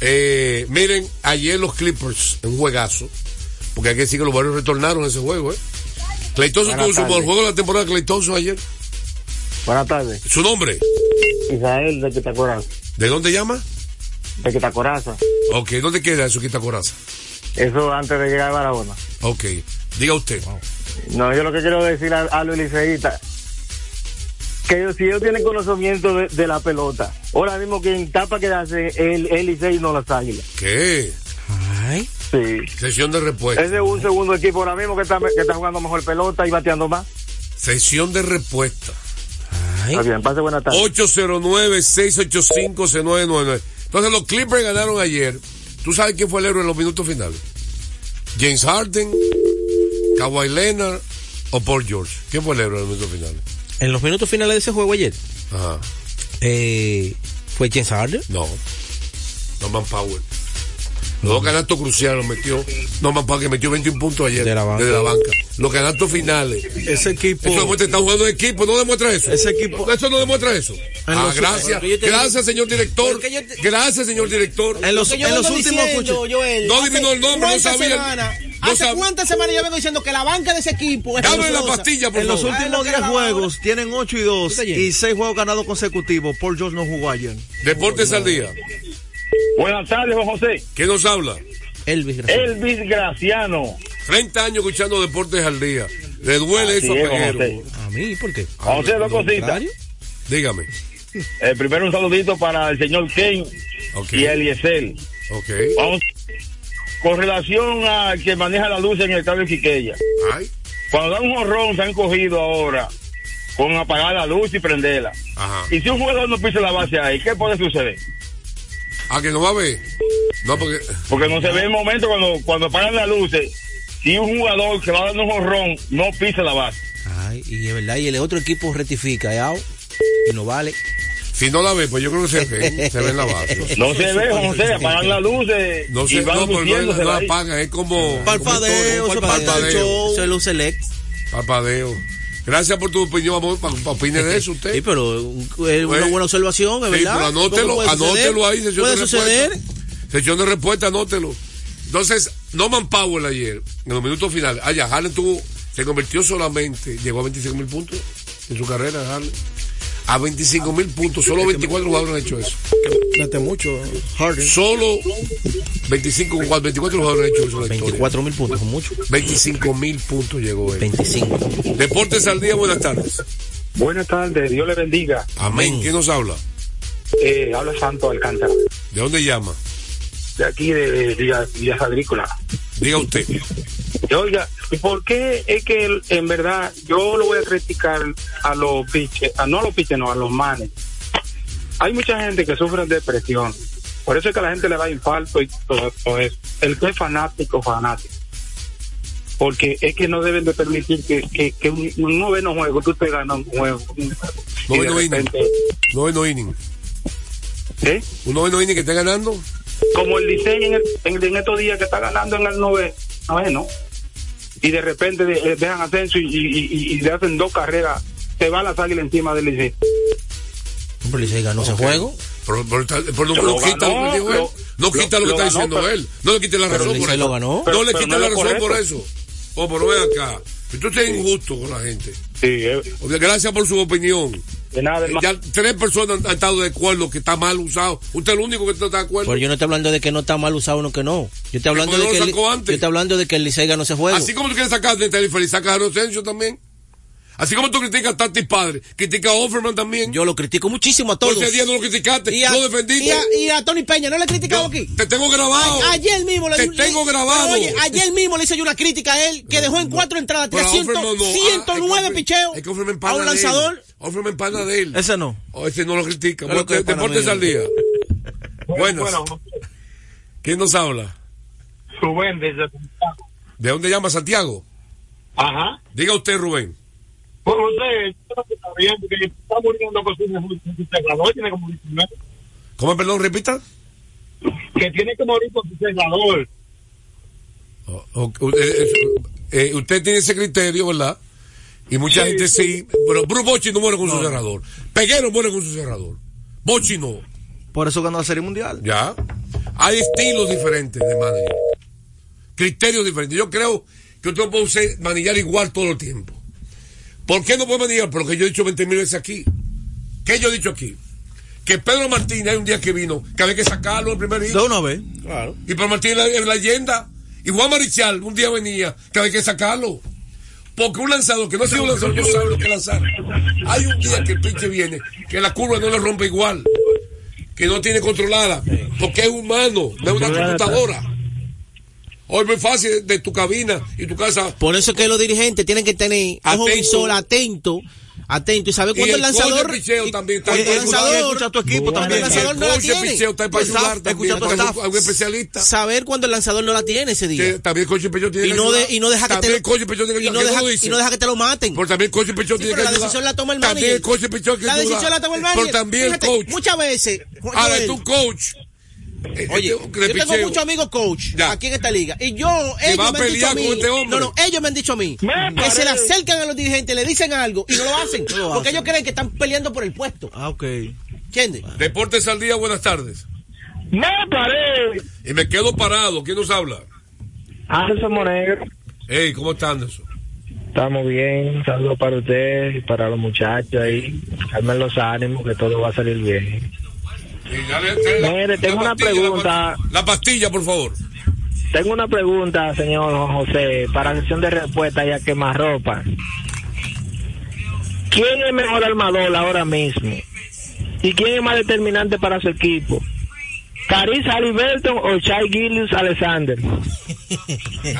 Eh, miren, ayer los Clippers, un juegazo, porque hay que decir que los Warriors retornaron a ese juego, ¿eh? Buenas tuvo su mejor juego de la temporada Clay Thompson ayer. Buenas tardes. ¿Su nombre? Israel de Quitacoraza. ¿De dónde llama? De Quitacoraza. Ok, ¿dónde queda eso, Quita Coraza? Eso antes de llegar a Barahona. Ok, diga usted. No, yo lo que quiero decir a, a los liceístas, que ellos, si ellos tienen conocimiento de, de la pelota, ahora mismo quien para quedarse el, el Licey no las águilas. ¿Qué? Ay. Sí. Sesión de respuesta. Ese es un segundo equipo ahora mismo que está, que está jugando mejor pelota y bateando más. Sesión de respuesta. Está bien, pase buena tarde. 809-685-6999. Entonces los Clippers ganaron ayer. ¿Tú sabes quién fue el héroe en los minutos finales? James Harden, Kawhi Leonard o Paul George. ¿Quién fue el héroe en los minutos finales? En los minutos finales de ese juego ayer, Ajá. eh, ¿fue James Harden? No. Norman Powell. Los dos canastos cruciales los metió. Norman Powell que metió 21 puntos ayer. De la banca. Desde la banca. Los canastos finales. Ese equipo. Eso demuestra que están jugando en equipo, no demuestra eso. Ese equipo. Eso no demuestra eso. En Ah, los- gracias. Te- Gracias, señor director. Te- Gracias, señor director. En los, en últimos diciendo, Joel, No adivinó el nombre, no sabía. No ¿Hace sab- cuántas semanas yo vengo diciendo que la banca de ese equipo es Dame la pastilla, por En los últimos lo que 10 grababa juegos tienen 8 y 2 Está bien. y 6 juegos ganados consecutivos. Paul George no jugó ayer. Deportes al día. Buenas tardes, Juan José. ¿Quién nos habla? Elvis Graciano. Elvis Graciano. 30 años escuchando Deportes al día. Le duele Así eso a Peguero. A mí, ¿por qué? José, dos cositas. Dígame. Eh, primero un saludito para el señor Ken Ok. y Eliezer. Ok. Vamos. Con relación al que maneja la luz en el cable Quiqueya. Ay. Cuando dan un jorrón se han cogido ahora con apagar la luz y prenderla. Ajá. Y si un jugador no pisa la base ahí, ¿qué puede suceder? ¿A que no va a ver? No, porque. Porque no se ve el momento cuando, cuando apagan las luces. Si un jugador que va dando un jorrón no pisa la base. Ay, y es verdad, y el otro equipo rectifica, ¿ya? Y no vale. Si no la ve, pues yo creo que se ve. Se ve en la base. [laughs] No se ve, José, apagan las luces No y se, van no, no, no ahí. apaga, es como. Parpadeo, como todo, show. Eso es Luz Select. Parpadeo. Gracias por tu opinión, amor. Pa, pa- opine de eso usted. Sí, pero es una Pues, buena observación, es Sí, verdad. pero anótelo, anótelo ahí, sesión Puede de suceder. respuesta. Sesión de respuesta, anótelo. Entonces, Norman Powell ayer, en los minutos finales, allá, Harden tuvo, se convirtió solamente, llegó a 25 mil puntos en su carrera, Harden. A 25 mil puntos, solo 24 jugadores han hecho eso. Mete mucho. Harden. Solo 25, 24 jugadores han hecho eso en la historia. 24 mil puntos, mucho. 25 mil puntos llegó él. 25. Deportes al día, buenas tardes. Buenas tardes, Dios le bendiga. Amén. ¿Quién nos habla? Eh, habla Santo Alcántara, ¿De dónde llama? de aquí de, Villas Agrícolas. Diga usted. Oiga, ¿y por qué es que en verdad yo lo voy a criticar a los piches, a, no a los piches, no, a los manes? Hay mucha gente que sufre de depresión. Por eso es que a la gente le da infarto y todo, todo eso. El que es fanático, fanático. Porque es que no deben de permitir que, que, que un, un noveno juego tú te ganas un juego. Noveno inning. Noveno inning. ¿Eh? ¿Un noveno inning que está ganando? Como el diseño en, el- en- en estos días que está ganando en el nove- noveno y de repente de- eh, dejan ascenso y, y, y- y le hacen dos carreras se va la águilas encima del Licey Hombre, Licey ganó ese juego. Pero, pero está- pero no, Lo quita ganó, lo que dijo él. lo- No quita lo, lo que está ganó, diciendo pero- él. No le quite la razón por eso. ganó. No le no la es razón por eso. Oh, pero ven acá. Tú estás injusto con la gente. Sí, eh, Gracias por su opinión. de nada hermano. Ya tres personas han, han estado de acuerdo que está mal usado. Usted es el único que no está de acuerdo. Pero yo no estoy hablando de que no está mal usado, no que no. Yo estoy hablando ¿Por qué de que lo el, yo estoy hablando de que el Licey ganó ese juego. Así como tú quieres sacar de Terry Feliz, sacas a Rosencio también. Así como tú criticas a Tati Padre, criticas a Offerman también. Yo lo critico muchísimo a todos. Por ese día no lo criticaste, y a, lo defendiste. y a- y a Tony Peña, ¿no le he criticado Yo aquí? Te tengo grabado. A- ayer mismo le Te le- tengo grabado. oye, ayer mismo le hice yo una crítica a él que dejó en cuatro entradas, Pero a 300, Offerman no. Ah, 109 es que- picheos Es que Offerman a un lanzador. Offerman pana de él. Ese no. O ese no lo critica. Bueno, Deportes al día. Bueno ¿Quién nos habla? Rubén desde ¿De dónde llama Santiago? ajá Diga usted, Rubén. Pues usted está bien porque está muriendo con su su cerrador tiene como 19 ¿Cómo, perdón, repita? que tiene que morir con su cerrador O- o- eh, eh, usted tiene ese criterio, ¿verdad? Y mucha Sí, gente sí. sí. Pero Bruce Bochy no muere con su No. cerrador. Peguero muere con su cerrador. Bochy no. Por eso ganó la Serie Mundial. Ya. Hay estilos diferentes de manager. Criterios diferentes. Yo creo que usted no puede usar- manillar igual todo el tiempo. ¿Por qué no puede manillar? Por lo que yo he dicho 20 mil veces aquí. ¿Qué yo he dicho aquí? Que Pedro Martínez hay un día que vino, que había que sacarlo el primer día. De una vez. Claro. Y Pedro Martínez es la leyenda. Y Juan Marichal un día venía, que había que sacarlo. Porque un lanzador que no ha sido un lanzador no sabe lo que lanzar. Hay un día que el pinche viene, que la curva no le rompe igual, que no tiene controlada, porque es humano, no es una computadora. Hoy es muy fácil de tu cabina y tu casa. Por eso es que los dirigentes tienen que tener ojo Atento. visor atento, atento y saber Y cuándo el el de lanzador picheo también está el lanzador Escucha a tu equipo cuando también. el lanzador El no la tiene. picheo está para ayudar también, algún- especialista. Saber cuando el lanzador no la tiene ese día. Que también el coach de picheo tiene y que no, ayudar. de, y no deja que te También el picheo tiene que y no deja, y no deja que te lo maten. Porque también el coach de picheo Sí, tiene pero que la decisión la toma el También manager. el coach de picheo tiene La que decisión la toma el manager. Pero también el coach. Muchas veces. Ahora, tú coach. Eh, Oye, eh, de yo tengo picheo. muchos amigos coach aquí en esta liga. Y yo, ellos me han dicho a mí. este. No, no, ellos me han dicho a mí. que se le acercan a los dirigentes, le dicen algo y no lo hacen. porque ellos creen que están peleando por el puesto. Ah, ok. ¿Entiendes? Deportes al día, buenas tardes. Me paré. Y me quedo parado. ¿Quién nos habla? Anderson Monegro. Hey, ¿cómo está Anderson? Estamos bien. Un saludo para usted y para los muchachos ahí. Calmen los ánimos que todo va a salir bien. Mire, tengo la una pregunta. La pastilla, por favor. Tengo una pregunta, señor José, para la sesión de respuesta y a quemarropa. ¿Quién es mejor armador ahora mismo? ¿Y quién es más determinante para su equipo? ¿Caris Halliburton o Chai Gillius Alexander? [laughs] te,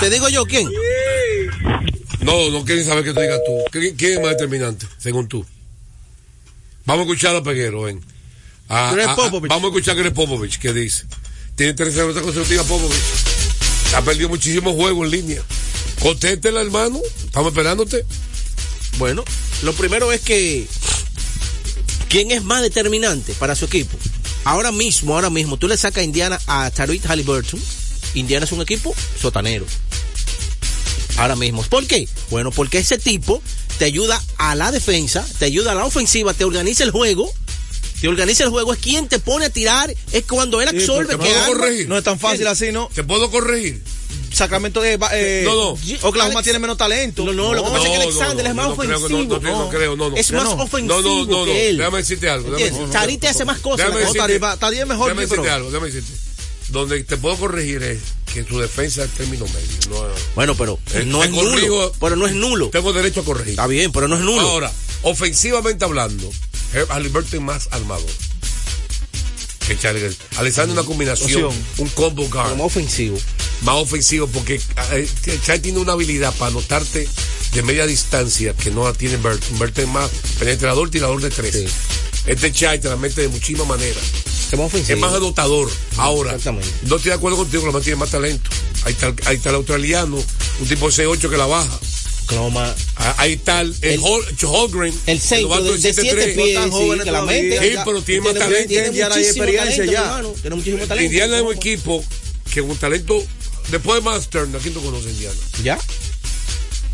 te digo yo quién. No, no quieren saber que tú digas tú. ¿Quién, quién es más determinante, según tú? Vamos a escuchar a Peguero, ven. A- Greg a- a- Popovich. vamos a escuchar a Greg Popovich, ¿qué dice? Tiene tres derrotas consecutivas Popovich. Ha perdido muchísimos juegos en línea. Contéstela, hermano. Estamos esperándote. Bueno, lo primero es que quién es más determinante para su equipo. Ahora mismo, ahora mismo, tú le sacas a Indiana a Tariq Halliburton. Indiana es un equipo sotanero. Ahora mismo. ¿Por qué? Bueno, porque ese tipo te ayuda a la defensa, te ayuda a la ofensiva, te organiza el juego. Te organiza el juego, es quien te pone a tirar, es cuando él absorbe porque que no, arma. corregir. no es tan fácil así, ¿no? ¿Te puedo corregir? Sacramento de eh, No, no. Oklahoma Alex- tiene menos talento. No, no, lo que pasa es que no, Alexander no, es más no que- ofensivo. no, no, no creo, no, no. Es más no. ofensivo No, no, no, no. que él. Déjame decirte algo. Tari te hace más cosas. Déjame la- decirte- Tari- es mejor, Déjame sí, decirte algo, déjame decirte. Donde te puedo corregir es que tu defensa es término medio. No, Bueno, pero Eh, no es nulo. corrijo. Pero no es nulo. Tengo derecho a corregir. Está bien, pero no es nulo. Ahora, ofensivamente hablando, Herb Halliburton es más armador. Que Charlie. Alexander es una combinación, un combo guard. Pero más ofensivo. Más ofensivo porque eh, Chai tiene una habilidad para anotarte de media distancia que no la tiene Burton. Burton es más penetrador, tirador de tres. Este Chai te la mete de muchísimas maneras. Es más ofensivo. Es más anotador. Ahora, no estoy de acuerdo contigo, lo más tiene más talento. Ahí está, el- ahí está el australiano, un tipo 6'8 que la baja. Cloma. Ah, Ahí está el, el, El- Hol- Holgren. El centro de, de siete pies, sí, que la mente. Sí, pero tiene más talento. Tiene Ya hay muchísimo experiencia talento, ya. hermano. Tiene muchísimo talento. Indiana es un equipo que un talento. Después de Mastern, ¿a quién tú conoces, Indiana? Ya.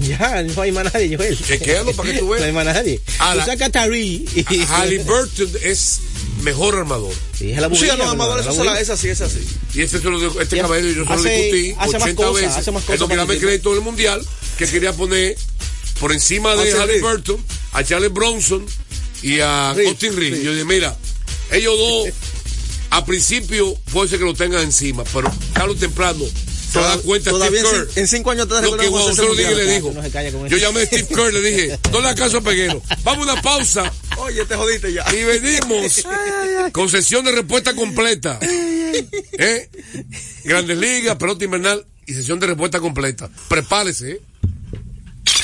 Ya, no hay más nadie, Joel. Chequéalo para que tú veas. [laughs] No hay más nadie. Ahora, Tú sacas a Tari y... Halliburton es mejor armador. Sí, es la Sí, bulla, no, Amador, hermano, eso la es así, es así. Y este, este cabello yo se lo Hace- discutí hace más 80 cosas, veces. hace más cosas el crédito del mundial que quería poner por encima de Halliburton a Charles Bronson y a Reed, Austin Reed. Reed. Yo dije, mira, ellos dos a principio puede ser que lo tengan encima, pero tarde o temprano se va a dar cuenta Steve en, Kerr. en cinco años te Lo que Juan ese José Rodríguez mundial. le dijo. no se calla con Yo llamé a Steve [laughs] Kerr, le dije, no le acaso a Peguero. Vamos a una pausa Oye, te jodiste ya. y venimos [laughs] con sesión de respuesta completa. ¿Eh? Grandes ligas, pelota invernal y sesión de respuesta completa. Prepárese. ¿eh?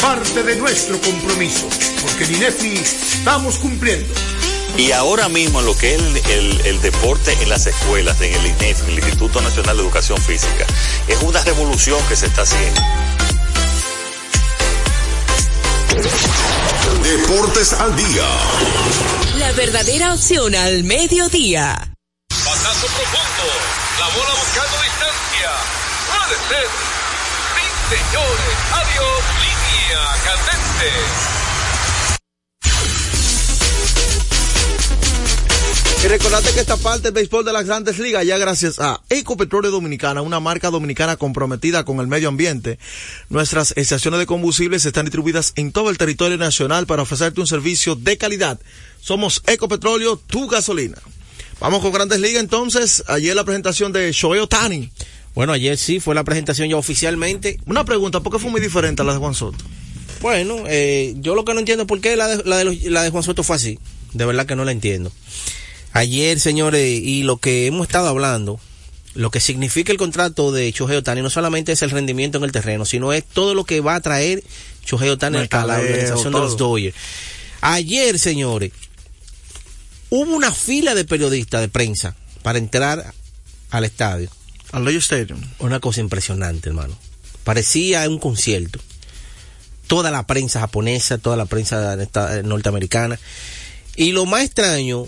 parte de nuestro compromiso, porque en INEFI estamos cumpliendo. Y ahora mismo lo que es el, el, el, deporte en las escuelas, en el INEF, el Instituto Nacional de Educación Física, es una revolución que se está haciendo. Deportes al día. La verdadera opción al mediodía. Pasazo profundo. La bola buscando distancia. Puede ser. Señores. Adiós. Línea candente. Y recordate que esta parte del béisbol de las grandes ligas ya gracias a Ecopetróleo Dominicana, una marca dominicana comprometida con el medio ambiente. Nuestras estaciones de combustibles están distribuidas en todo el territorio nacional para ofrecerte un servicio de calidad. Somos Ecopetróleo, tu gasolina. Vamos con grandes ligas entonces. Ayer la presentación de Shohei Otani. Bueno, ayer sí fue la presentación ya oficialmente. Una pregunta, ¿por qué fue muy diferente a la de Juan Soto? Bueno, eh, yo lo que no entiendo es por qué la de, la, de los, la de Juan Soto fue así. De verdad que no la entiendo. Ayer, señores, y lo que hemos estado hablando, lo que significa el contrato de Shohei Otani no solamente es el rendimiento en el terreno, sino es todo lo que va a traer Shohei Otani a la organización todo. de los Dodgers. Ayer, señores, hubo una fila de periodistas de prensa para entrar al estadio. Al Dodger Stadium. Una cosa impresionante, hermano. Parecía un concierto. Toda la prensa japonesa, toda la prensa norteamericana. Y lo más extraño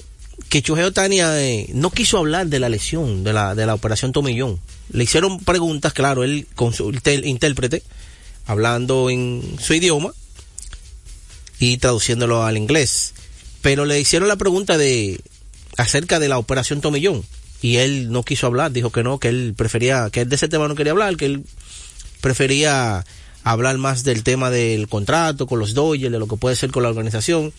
que Shohei Otani eh, no quiso hablar de la lesión, de la, de la operación Tomillón. Le hicieron preguntas, claro, él con su intérprete, hablando en su idioma y traduciéndolo al inglés. Pero le hicieron la pregunta de acerca de la operación Tomillón y él no quiso hablar, dijo que no, que él prefería, que él de ese tema no quería hablar, que él prefería hablar más del tema del contrato con los Dodgers, de lo que puede ser con la organización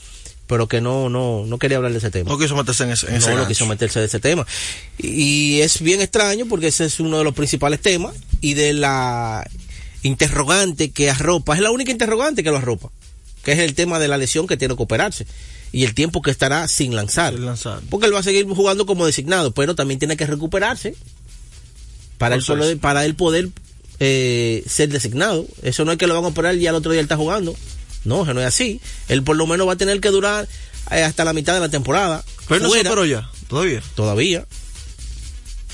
pero que no, no, no quería hablar de ese tema. No quiso meterse en ese, en no, ese no quiso meterse de ese tema. Y, y, es bien extraño porque ese es uno de los principales temas y de la interrogante que arropa, es la única interrogante que lo arropa, que es el tema de la lesión que tiene que operarse y el tiempo que estará sin lanzar. Sin lanzar. Porque él va a seguir jugando como designado, pero también tiene que recuperarse para, él, poder, para él poder eh, ser designado. Eso no es que lo van a operar y al otro día él está jugando. No, no es así. Él por lo menos va a tener que durar eh, hasta la mitad de la temporada. Pero no se operó ya, todavía. Todavía.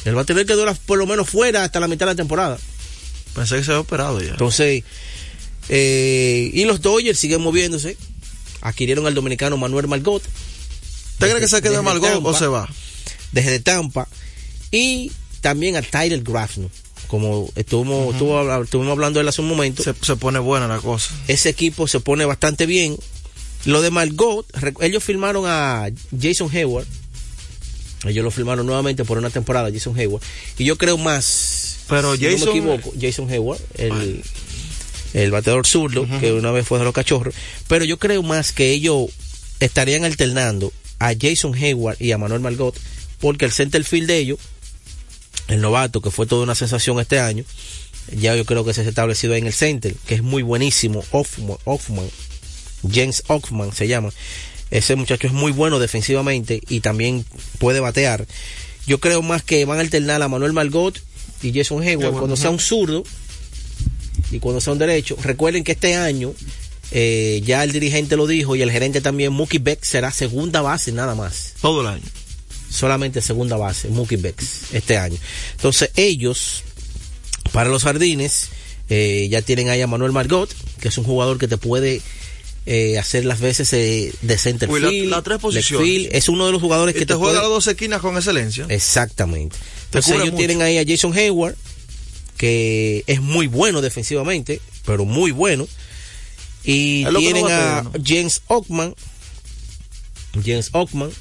Él va a tener que durar por lo menos fuera hasta la mitad de la temporada. Pensé que se había operado ya. Entonces, eh, y los Dodgers siguen moviéndose. Adquirieron al dominicano Manuel Margot. ¿Usted cree que se queda Margot Tampa, o se va? Desde Tampa. Y también a Tyler Grafno como estuvimos, estuvo, estuvimos hablando de él hace un momento. Se, se, pone buena la cosa. Ese equipo se pone bastante bien. Lo de Margot, ellos firmaron a Jason Hayward. Ellos lo firmaron nuevamente por una temporada, Jason Hayward. Y yo creo más. Pero si Jason. No me equivoco, Jason Hayward, el, el bateador zurdo, uh -huh. que una vez fue de los cachorros. Pero yo creo más que ellos estarían alternando a Jason Hayward y a Manuel Margot, porque el center field de ellos, el novato, que fue toda una sensación este año, ya yo creo que se ha establecido ahí en el center, que es muy buenísimo, Hoffman, Hoffman James Hoffman se llama. Ese muchacho es muy bueno defensivamente y también puede batear. Yo creo más que van a alternar a Manuel Margot y Jason Hayward cuando sea un zurdo y cuando sea un derecho. Recuerden que este año eh, ya el dirigente lo dijo y el gerente también, Mookie Beck será segunda base nada más. Todo el año. Solamente segunda base, Mookie Beck este año. Entonces ellos, para los jardines, eh, ya tienen ahí a Manuel Margot, que es un jugador que te puede eh, hacer las veces eh, de center Uy, la- tres posiciones. field. Es uno de los jugadores que te juega puede- las dos esquinas con excelencia. Exactamente. Entonces ellos mucho. tienen ahí a Jason Hayward, que es muy bueno defensivamente, pero muy bueno. Y tienen no a. James Ockman, James Ockman,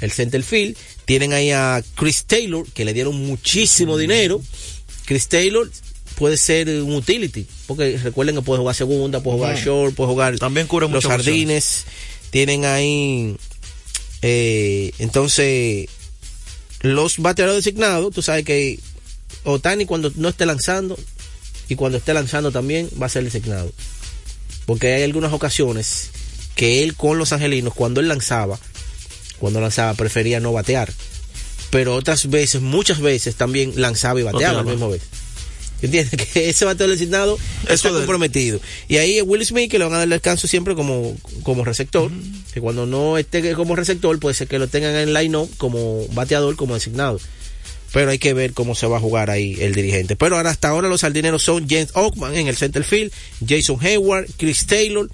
el center field. Tienen ahí a Chris Taylor, que le dieron muchísimo dinero. Chris Taylor puede ser un utility, porque recuerden que puede jugar segunda, puede jugar short, puede jugar También cubre los jardines. Tienen ahí, eh, entonces, los bateadores designados, tú sabes que Otani cuando no esté lanzando y cuando esté lanzando también va a ser designado. Porque hay algunas ocasiones que él con los angelinos, cuando él lanzaba, cuando lanzaba prefería no batear. Pero otras veces, muchas veces también lanzaba y bateaba al mismo vez. ¿Entiendes? [laughs] Que ese bateador designado está de comprometido. Y ahí Will Smith, que le van a dar descanso siempre como, como receptor. Que cuando no esté como receptor, puede ser que lo tengan en line-up como bateador, como designado. Pero hay que ver cómo se va a jugar ahí el dirigente. Pero ahora hasta ahora los sardineros son James Ockman en el center field, Jason Hayward, Chris Taylor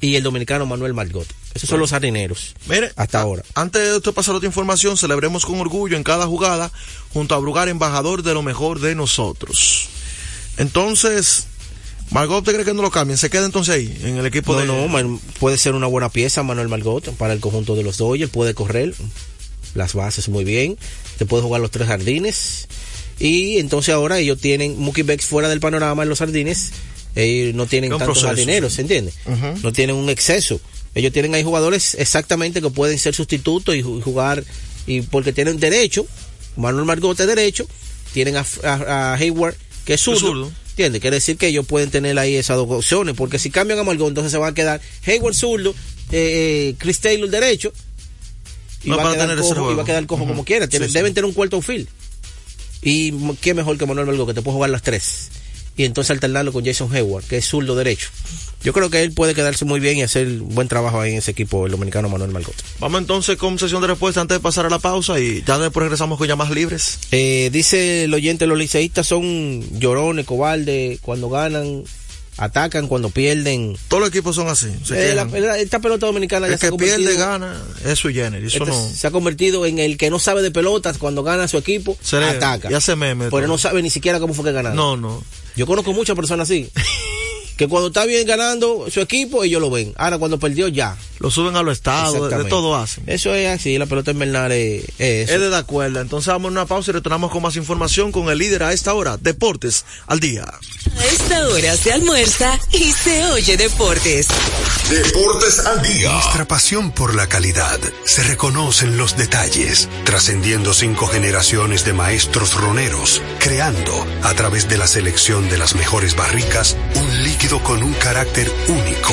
y el dominicano Manuel Margot. Esos son los sardineros. Mire, hasta ahora. Antes de usted pasar otra información, celebremos con orgullo en cada jugada junto a Brugar, embajador de lo mejor de nosotros. Entonces, Margot, ¿usted cree que no lo cambien? ¿Se queda entonces ahí, en el equipo No, de...? no, puede ser una buena pieza Manuel Margot para el conjunto de los Dodgers, puede correr las bases muy bien, te puede jugar los tres jardines y entonces ahora ellos tienen Mookie Becks fuera del panorama en los jardines, ellos no tienen tantos proceso. jardineros, ¿se entiende? No tienen un exceso. Ellos tienen ahí jugadores exactamente que pueden ser sustitutos y ju- jugar y porque tienen derecho, Manuel Margot es derecho, tienen a, a- a Hayward que es zurdo. zurdo. ¿Entiendes? Quiere decir que ellos pueden tener ahí esas dos opciones, porque si cambian a Margot, entonces se van a quedar Hayward zurdo, eh, eh, Chris Taylor derecho, y, No va, a tener cojo, y va a quedar cojo como quiera. Tienen- Sí, sí. Deben tener un cuarto outfield. Y qué mejor que Manuel Margot, que te puede jugar las tres. Y entonces alternarlo con Jason Hayward, que es zurdo derecho. Yo creo que él puede quedarse muy bien y hacer buen trabajo ahí en ese equipo, el dominicano Manuel Margot. Vamos entonces con sesión de respuesta antes de pasar a la pausa y ya después regresamos con llamadas libres. Eh, dice el oyente, los liceístas son llorones, cobardes, cuando ganan, atacan, cuando pierden. Todos los equipos son así. se Eh, la- esta pelota dominicana ya el se ha que pierde gana, es su. Eso este no... se ha convertido en el que no sabe de pelotas cuando gana su equipo, Se ataca. y hace meme Pero todo. no sabe ni siquiera cómo fue que ganaron. No, no. Yo conozco muchas personas así. [laughs] que cuando está bien ganando su equipo, ellos lo ven. Ahora, cuando perdió, ya. Lo suben a los estados, de, todo hacen. Eso es así, la pelota invernal es, es eso. Es de la cuerda. Entonces vamos a una pausa y retornamos con más información con el líder a esta hora. Deportes al día. A esta hora se almuerza y se oye deportes. Deportes al día. Nuestra pasión por la calidad se reconoce en los detalles, trascendiendo cinco generaciones de maestros roneros, creando, a través de la selección de las mejores barricas, un líquido con un carácter único,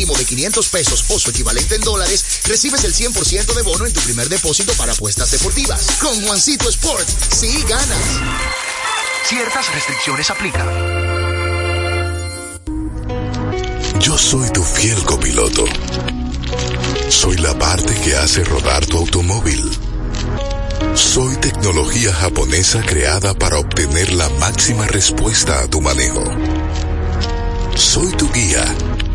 mínimo de 500 pesos o su equivalente en dólares, recibes el 100% de bono en tu primer depósito para apuestas deportivas. Con Juancito Sport, sí ganas. Ciertas restricciones aplican. Yo soy tu fiel copiloto. Soy la parte que hace rodar tu automóvil. Soy tecnología japonesa creada para obtener la máxima respuesta a tu manejo. Soy tu guía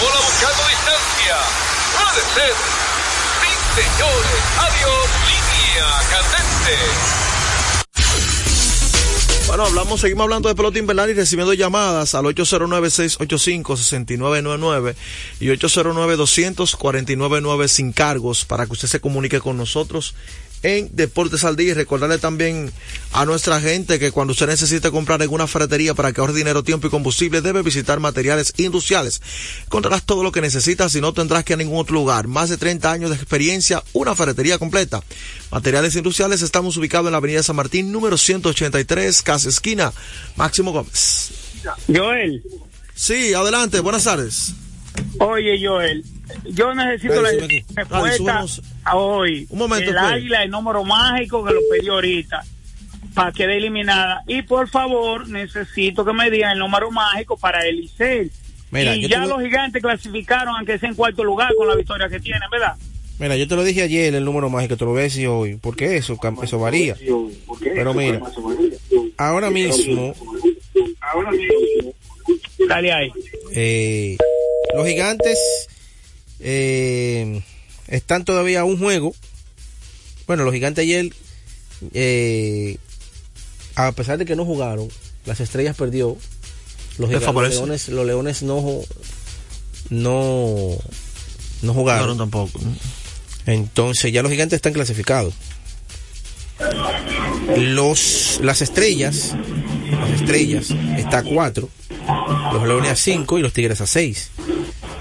Bola buscando distancia. Puede ser. Sí, señores. Adiós. Línea candente. Bueno, hablamos, seguimos hablando de pelota invernal y recibiendo llamadas al 809-685-6999 y 809-249-9 sin cargos para que usted se comunique con nosotros en Deportes al Día y recordarle también a nuestra gente que cuando usted necesite comprar en una ferretería para que ahorre dinero, tiempo y combustible debe visitar materiales industriales. Encontrarás todo lo que necesitas y no tendrás que ir a ningún otro lugar. Más de 30 años de experiencia, una ferretería completa. Materiales industriales, estamos ubicados en la avenida San Martín, número 183, casa esquina, Máximo Gómez. Joel. Sí, adelante, buenas tardes. Oye, Joel, yo necesito la respuesta a hoy. Un momento, El espere. águila, el número mágico que lo pedí ahorita para que quede eliminada. Y por favor, necesito que me digan el número mágico para el. Mira, y ya lo- los gigantes clasificaron, aunque sea en cuarto lugar con la victoria que tienen, ¿verdad? Mira, yo te lo dije ayer, el número mágico, te lo voy a decir hoy, porque eso, eso varía. Pero mira, ahora mismo, Dale ahí. eh, los gigantes eh, están todavía a un juego. Bueno, los gigantes ayer, eh, a pesar de que no jugaron, las estrellas perdió. Los, ¿Te giga- los leones, los leones no, no, no jugaron. tampoco. Entonces ya los gigantes están clasificados. Los, las estrellas, las estrellas está a cuatro, los leones a cinco y los tigres a seis.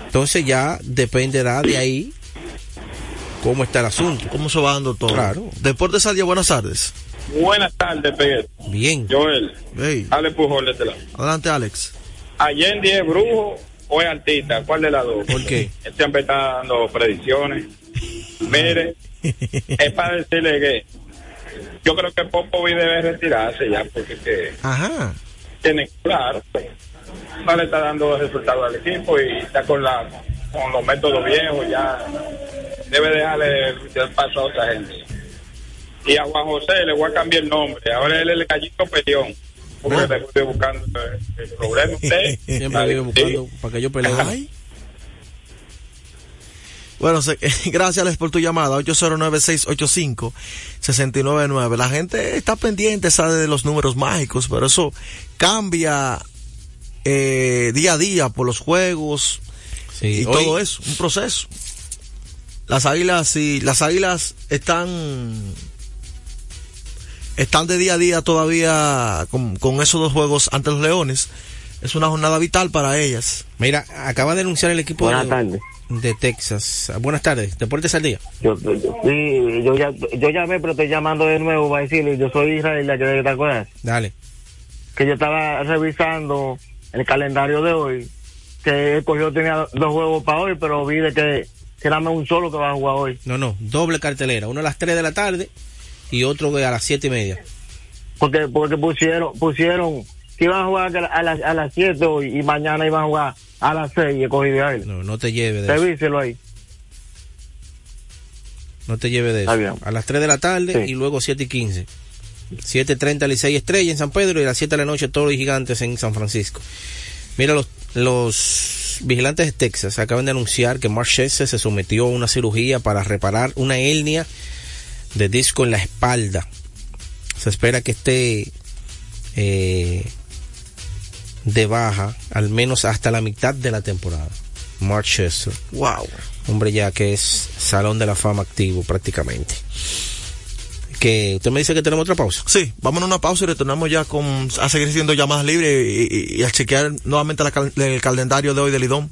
Entonces ya dependerá de ahí cómo está el asunto. ¿Cómo se va dando todo? Claro. Deportes al día, buenas tardes. Buenas tardes. Bien. Joel. Hey. Alex Pujol de este lado. Adelante, Alex. Allende es brujo o es artista. ¿Cuál de las dos? ¿Por qué? Él siempre está dando predicciones. Mire, [laughs] es para decirle que yo creo que Popovi debe retirarse ya porque que Ajá. tiene claro no le está dando resultados al equipo y está con la con los métodos viejos ya debe dejarle el paso a otra gente y a Juan José le voy a cambiar el nombre ahora él es el gallito peleón porque le estoy buscando el problema [laughs] usted Siempre vive buscando para que yo pelee. Ay. Bueno, se- [laughs] gracias por tu llamada, 809-685-6999. La gente está pendiente, sabe de los números mágicos, pero eso cambia eh, día a día por los juegos Sí, y hoy- todo eso, un proceso. Las águilas, sí, las águilas están están de día a día todavía con, con esos dos juegos ante los leones. Es una jornada vital para ellas. Mira, acaba de anunciar el equipo Buenas de, tardes. de Texas. Buenas tardes, Deportes al día. Yo, yo- sí, yo, ya, yo llamé, pero estoy llamando de nuevo para decirle, yo soy Israel, la que te acuerdas, Dale. que yo estaba revisando el calendario de hoy, que cogió tenía dos juegos para hoy, pero vi de que, más un solo que va a jugar hoy. No, no, doble cartelera. Uno a las 3 de la tarde y otro a las siete y media. Porque, porque pusieron, pusieron que iban a jugar a las, a las 7 hoy y mañana iban a jugar a las 6 y he cogido a él. No, no te lleve de eso. Revíselo ahí. No te lleve de eso. bien. A las 3 de la tarde Sí. y luego 7 y 15. 7.30 Licey Estrella en San Pedro y a las 7 de la noche todos los gigantes en San Francisco. Mira, los, los vigilantes de Texas acaban de anunciar que Mark Scherzer se sometió a una cirugía para reparar una hernia de disco en la espalda. Se espera que esté eh, de baja al menos hasta la mitad de la temporada. Mark Scherzer. Wow. Hombre ya que es salón de la fama activo prácticamente. Que usted me dice que tenemos otra pausa. Sí, vamos a una pausa y retornamos ya con a seguir haciendo llamadas libres y a chequear nuevamente la cal- el calendario de hoy del Lidón.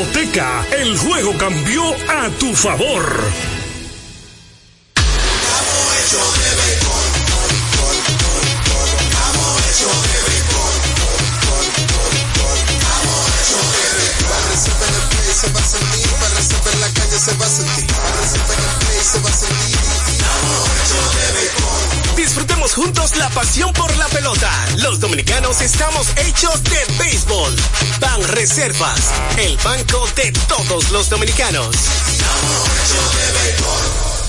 El juego cambió a tu favor. Disfrutemos juntos la pasión por Los dominicanos estamos hechos de béisbol. Ban Reservas, el banco de todos los dominicanos.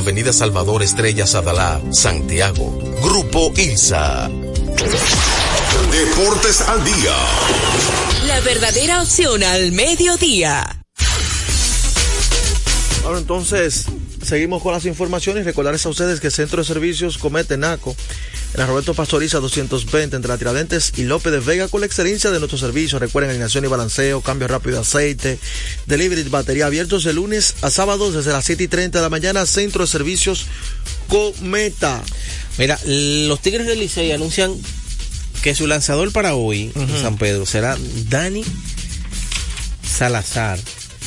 Avenida Salvador Estrella Sadalá, Santiago. Grupo ILSA. Deportes al día. La verdadera opción al mediodía. Ahora entonces, seguimos con las informaciones. Recordarles a ustedes que el Centro de Servicios Comete Naco, en la Roberto Pastoriza 220, entre la Tiradentes y López de Vega, con la excelencia de nuestros servicios. Recuerden alineación y balanceo, cambio rápido de aceite, delivery, batería abiertos de lunes a sábados desde las 7 y 30 de la mañana. Centro de Servicios Cometa. Mira, los Tigres del Licey anuncian que su lanzador para hoy en San Pedro será Dani Salazar.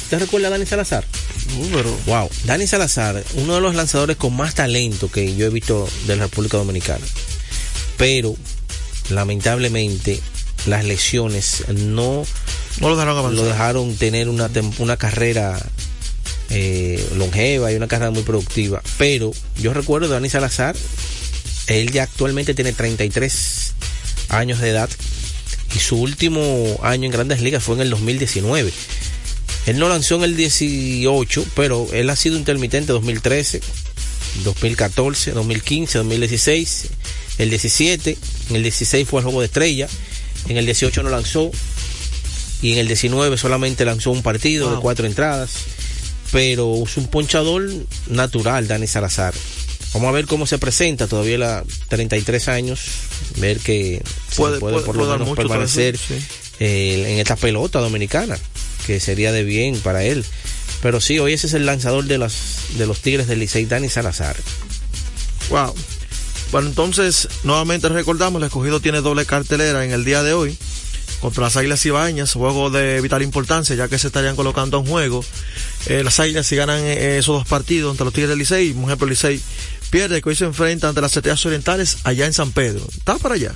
¿Usted recuerda a Dani Salazar? Wow, Dani Salazar, uno de los lanzadores con más talento que yo he visto de la República Dominicana. Pero, lamentablemente, las lesiones no, no lo, dejaron avanzar. lo dejaron tener una, una carrera eh, longeva y una carrera muy productiva. Pero yo recuerdo de Dani Salazar, él ya actualmente tiene 33 años de edad y su último año en grandes ligas fue en el 2019. Él no lanzó en el 18, pero él ha sido intermitente 2013, 2014, 2015, 2016, el 17, en el 16 fue el juego de estrella, en el 18 no lanzó y en el 19 solamente lanzó un partido wow. de cuatro entradas, pero es un ponchador natural, Dani Salazar. Vamos a ver cómo se presenta todavía la 33 años, ver que puede, puede, puede por lo menos permanecer sí. eh, en esta pelota dominicana que sería de bien para él. Pero sí, hoy ese es el lanzador de los, de los Tigres del Licey, Dani Salazar. Wow. Bueno, entonces, nuevamente recordamos, el escogido tiene doble cartelera en el día de hoy contra las Águilas Ibañas, juego de vital importancia, ya que se estarían colocando en juego. Eh, las Águilas, si ganan eh, esos dos partidos ante los Tigres del Licey, por ejemplo, el Licey pierde, que hoy se enfrenta ante las Estrellas Orientales allá en San Pedro. ¿Está para allá?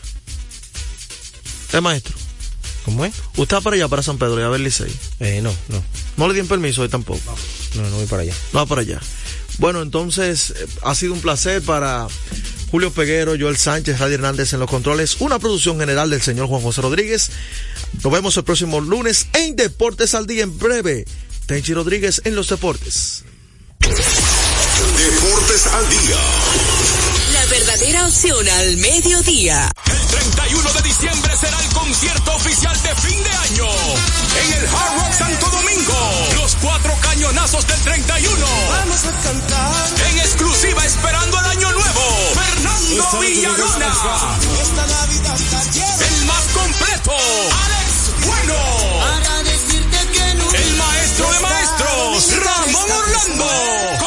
¿Es maestro? ¿Cómo es? ¿Usted va para allá, para San Pedro, y a ver Licey? Eh, no, no. ¿No le dieron permiso hoy tampoco? No, no, no voy para allá. No va para allá. Bueno, entonces, eh, ha sido un placer para Julio Peguero, Joel Sánchez, Radio Hernández en los controles, una producción general del señor Juan José Rodríguez. Nos vemos el próximo lunes en Deportes al Día en breve. Tenchi Rodríguez en los deportes. Deportes al Día. Verdadera opción al mediodía. El 31 de diciembre será el concierto oficial de fin de año en el Hard Rock Santo Domingo. Los cuatro cañonazos del 31. Vamos a cantar. En exclusiva esperando el año nuevo. Fernando Villalona. Esta Navidad está llena. El más completo. Alex Bueno. Para decirte que no. El maestro de maestros. Ramón Orlando.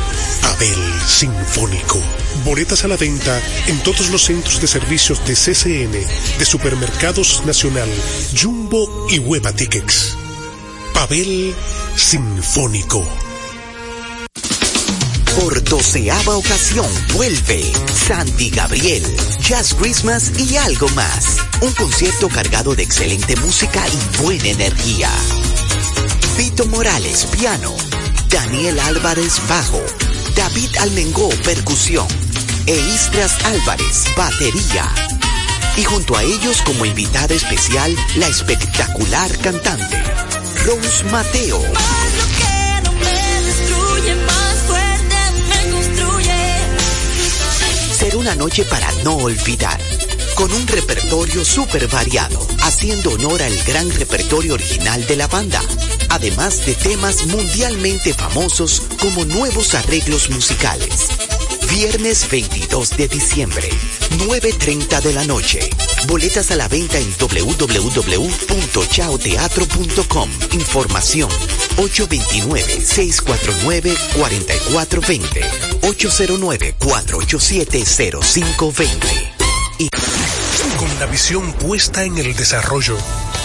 Pavel Sinfónico. Boletas a la venta en todos los centros de servicios de CCN, de Supermercados Nacional, Jumbo y Hueva Tickets. Pavel Sinfónico. Por doceava ocasión vuelve Sandy Gabriel, Jazz Christmas y algo más. Un concierto cargado de excelente música y buena energía. Vito Morales, piano. Daniel Álvarez, bajo. David Almengó, percusión. E Istras Álvarez, batería. Y junto a ellos como invitada especial, la espectacular cantante, Rose Mateo. Será una noche para no olvidar, con un repertorio súper variado, haciendo honor al gran repertorio original de la banda, además de temas mundialmente famosos como nuevos arreglos musicales. Viernes 22 de diciembre, 9.30 de la noche. Boletas a la venta en www.chaoteatro.com. Información 829-649-4420. 809-487-0520. Y... Con la visión puesta en el desarrollo,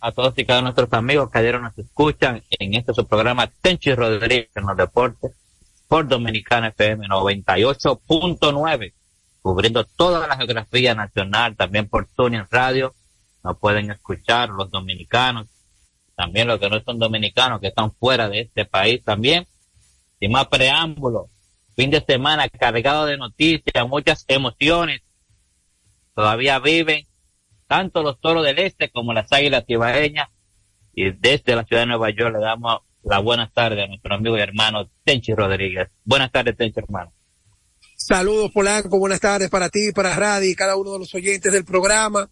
a todos y cada uno de nuestros amigos que ayer nos escuchan en este su programa Tenchi Rodríguez en los deportes por Dominicana FM 98.9, cubriendo toda la geografía nacional, también por Tuning Radio. Nos pueden escuchar los dominicanos, también los que no son dominicanos, que están fuera de este país también. Sin más preámbulos, fin de semana cargado de noticias, muchas emociones. Todavía viven tanto los toros del este como las águilas tibaeñas. Y desde la ciudad de Nueva York le damos la buenas tardes a nuestro amigo y hermano Tenchi Rodríguez. Buenas tardes, Tenchi, hermano. Saludos, Polanco. Buenas tardes para ti, para Radi y cada uno de los oyentes del programa.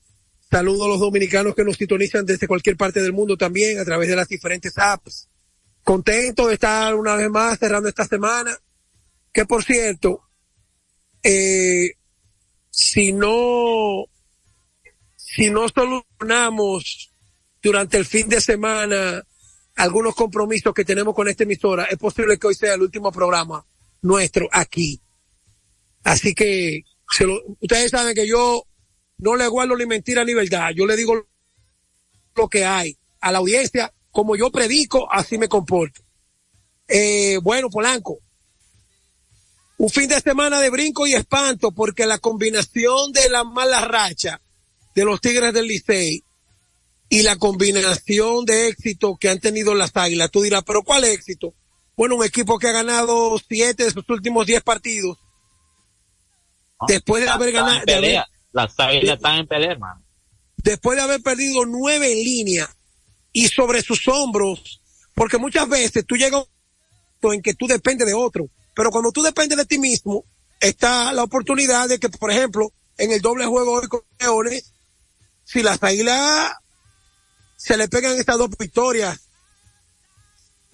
Saludos a los dominicanos que nos sintonizan desde cualquier parte del mundo también a través de las diferentes apps. Contento de estar una vez más cerrando esta semana. Que por cierto, eh, si no si no solucionamos durante el fin de semana algunos compromisos que tenemos con esta emisora, es posible que hoy sea el último programa nuestro aquí. Así que ustedes saben que yo no le guardo ni mentira ni verdad. Yo le digo lo que hay a la audiencia, como yo predico, así me comporto. Eh, bueno, Polanco, un fin de semana de brinco y espanto porque la combinación de la mala racha de los Tigres del Licey y la combinación de éxito que han tenido las Águilas. Tú dirás, pero ¿cuál éxito? Bueno, un equipo que ha ganado siete de sus últimos diez partidos. Después de haber ganado. de haber- Las águilas están en pelea, hermano. después de haber perdido nueve en línea y sobre sus hombros, porque muchas veces tú llegas a un punto en que tú dependes de otro, pero cuando tú dependes de ti mismo, está la oportunidad de que, por ejemplo, en el doble juego hoy con Leones, si las águilas se le pegan estas dos victorias,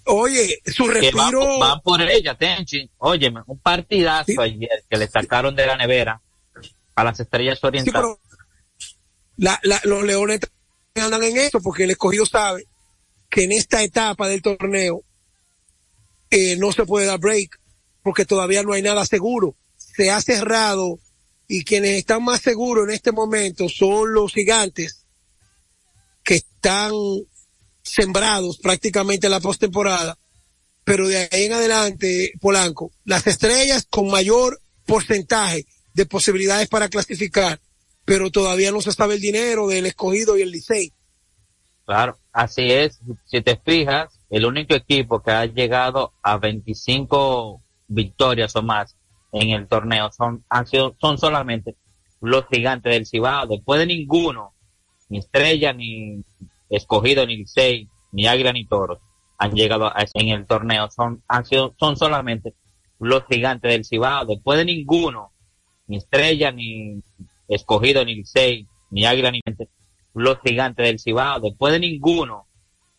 oye, su van, respiro, van por ella, Tenchi. Óyeme, un partidazo ayer que le sacaron de la nevera a las estrellas orientales. pero la, la- los leones andan en esto porque el escogido sabe que en esta etapa del torneo eh, no se puede dar break porque todavía no hay nada seguro. Se ha cerrado y quienes están más seguros en este momento son los gigantes que están sembrados prácticamente en la postemporada, pero de ahí en adelante, Polanco, las estrellas con mayor porcentaje de posibilidades para clasificar, pero todavía no se sabe el dinero del escogido y el Licey. Claro, así es. Si te fijas, el único equipo que ha llegado a 25 victorias o más en el torneo son, han sido, son solamente los gigantes del Cibao. Después de ninguno, ni Estrella, ni Escogido, ni Licey, ni Águila, ni Toros, han llegado a, en el torneo. Son, han sido, son solamente los gigantes del Cibao. Después de ninguno, ni Estrella, ni Escogido, ni Licey, ni Águila, ni los gigantes del Cibao. Después de ninguno,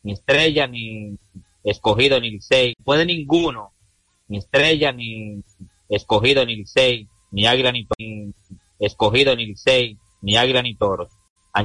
ni Estrella, ni Escogido, ni Licey. Después de ninguno, ni Estrella, ni Escogido, ni Licey, ni Águila, ni, ni Escogido, ni Licey, ni Águila, ni Toros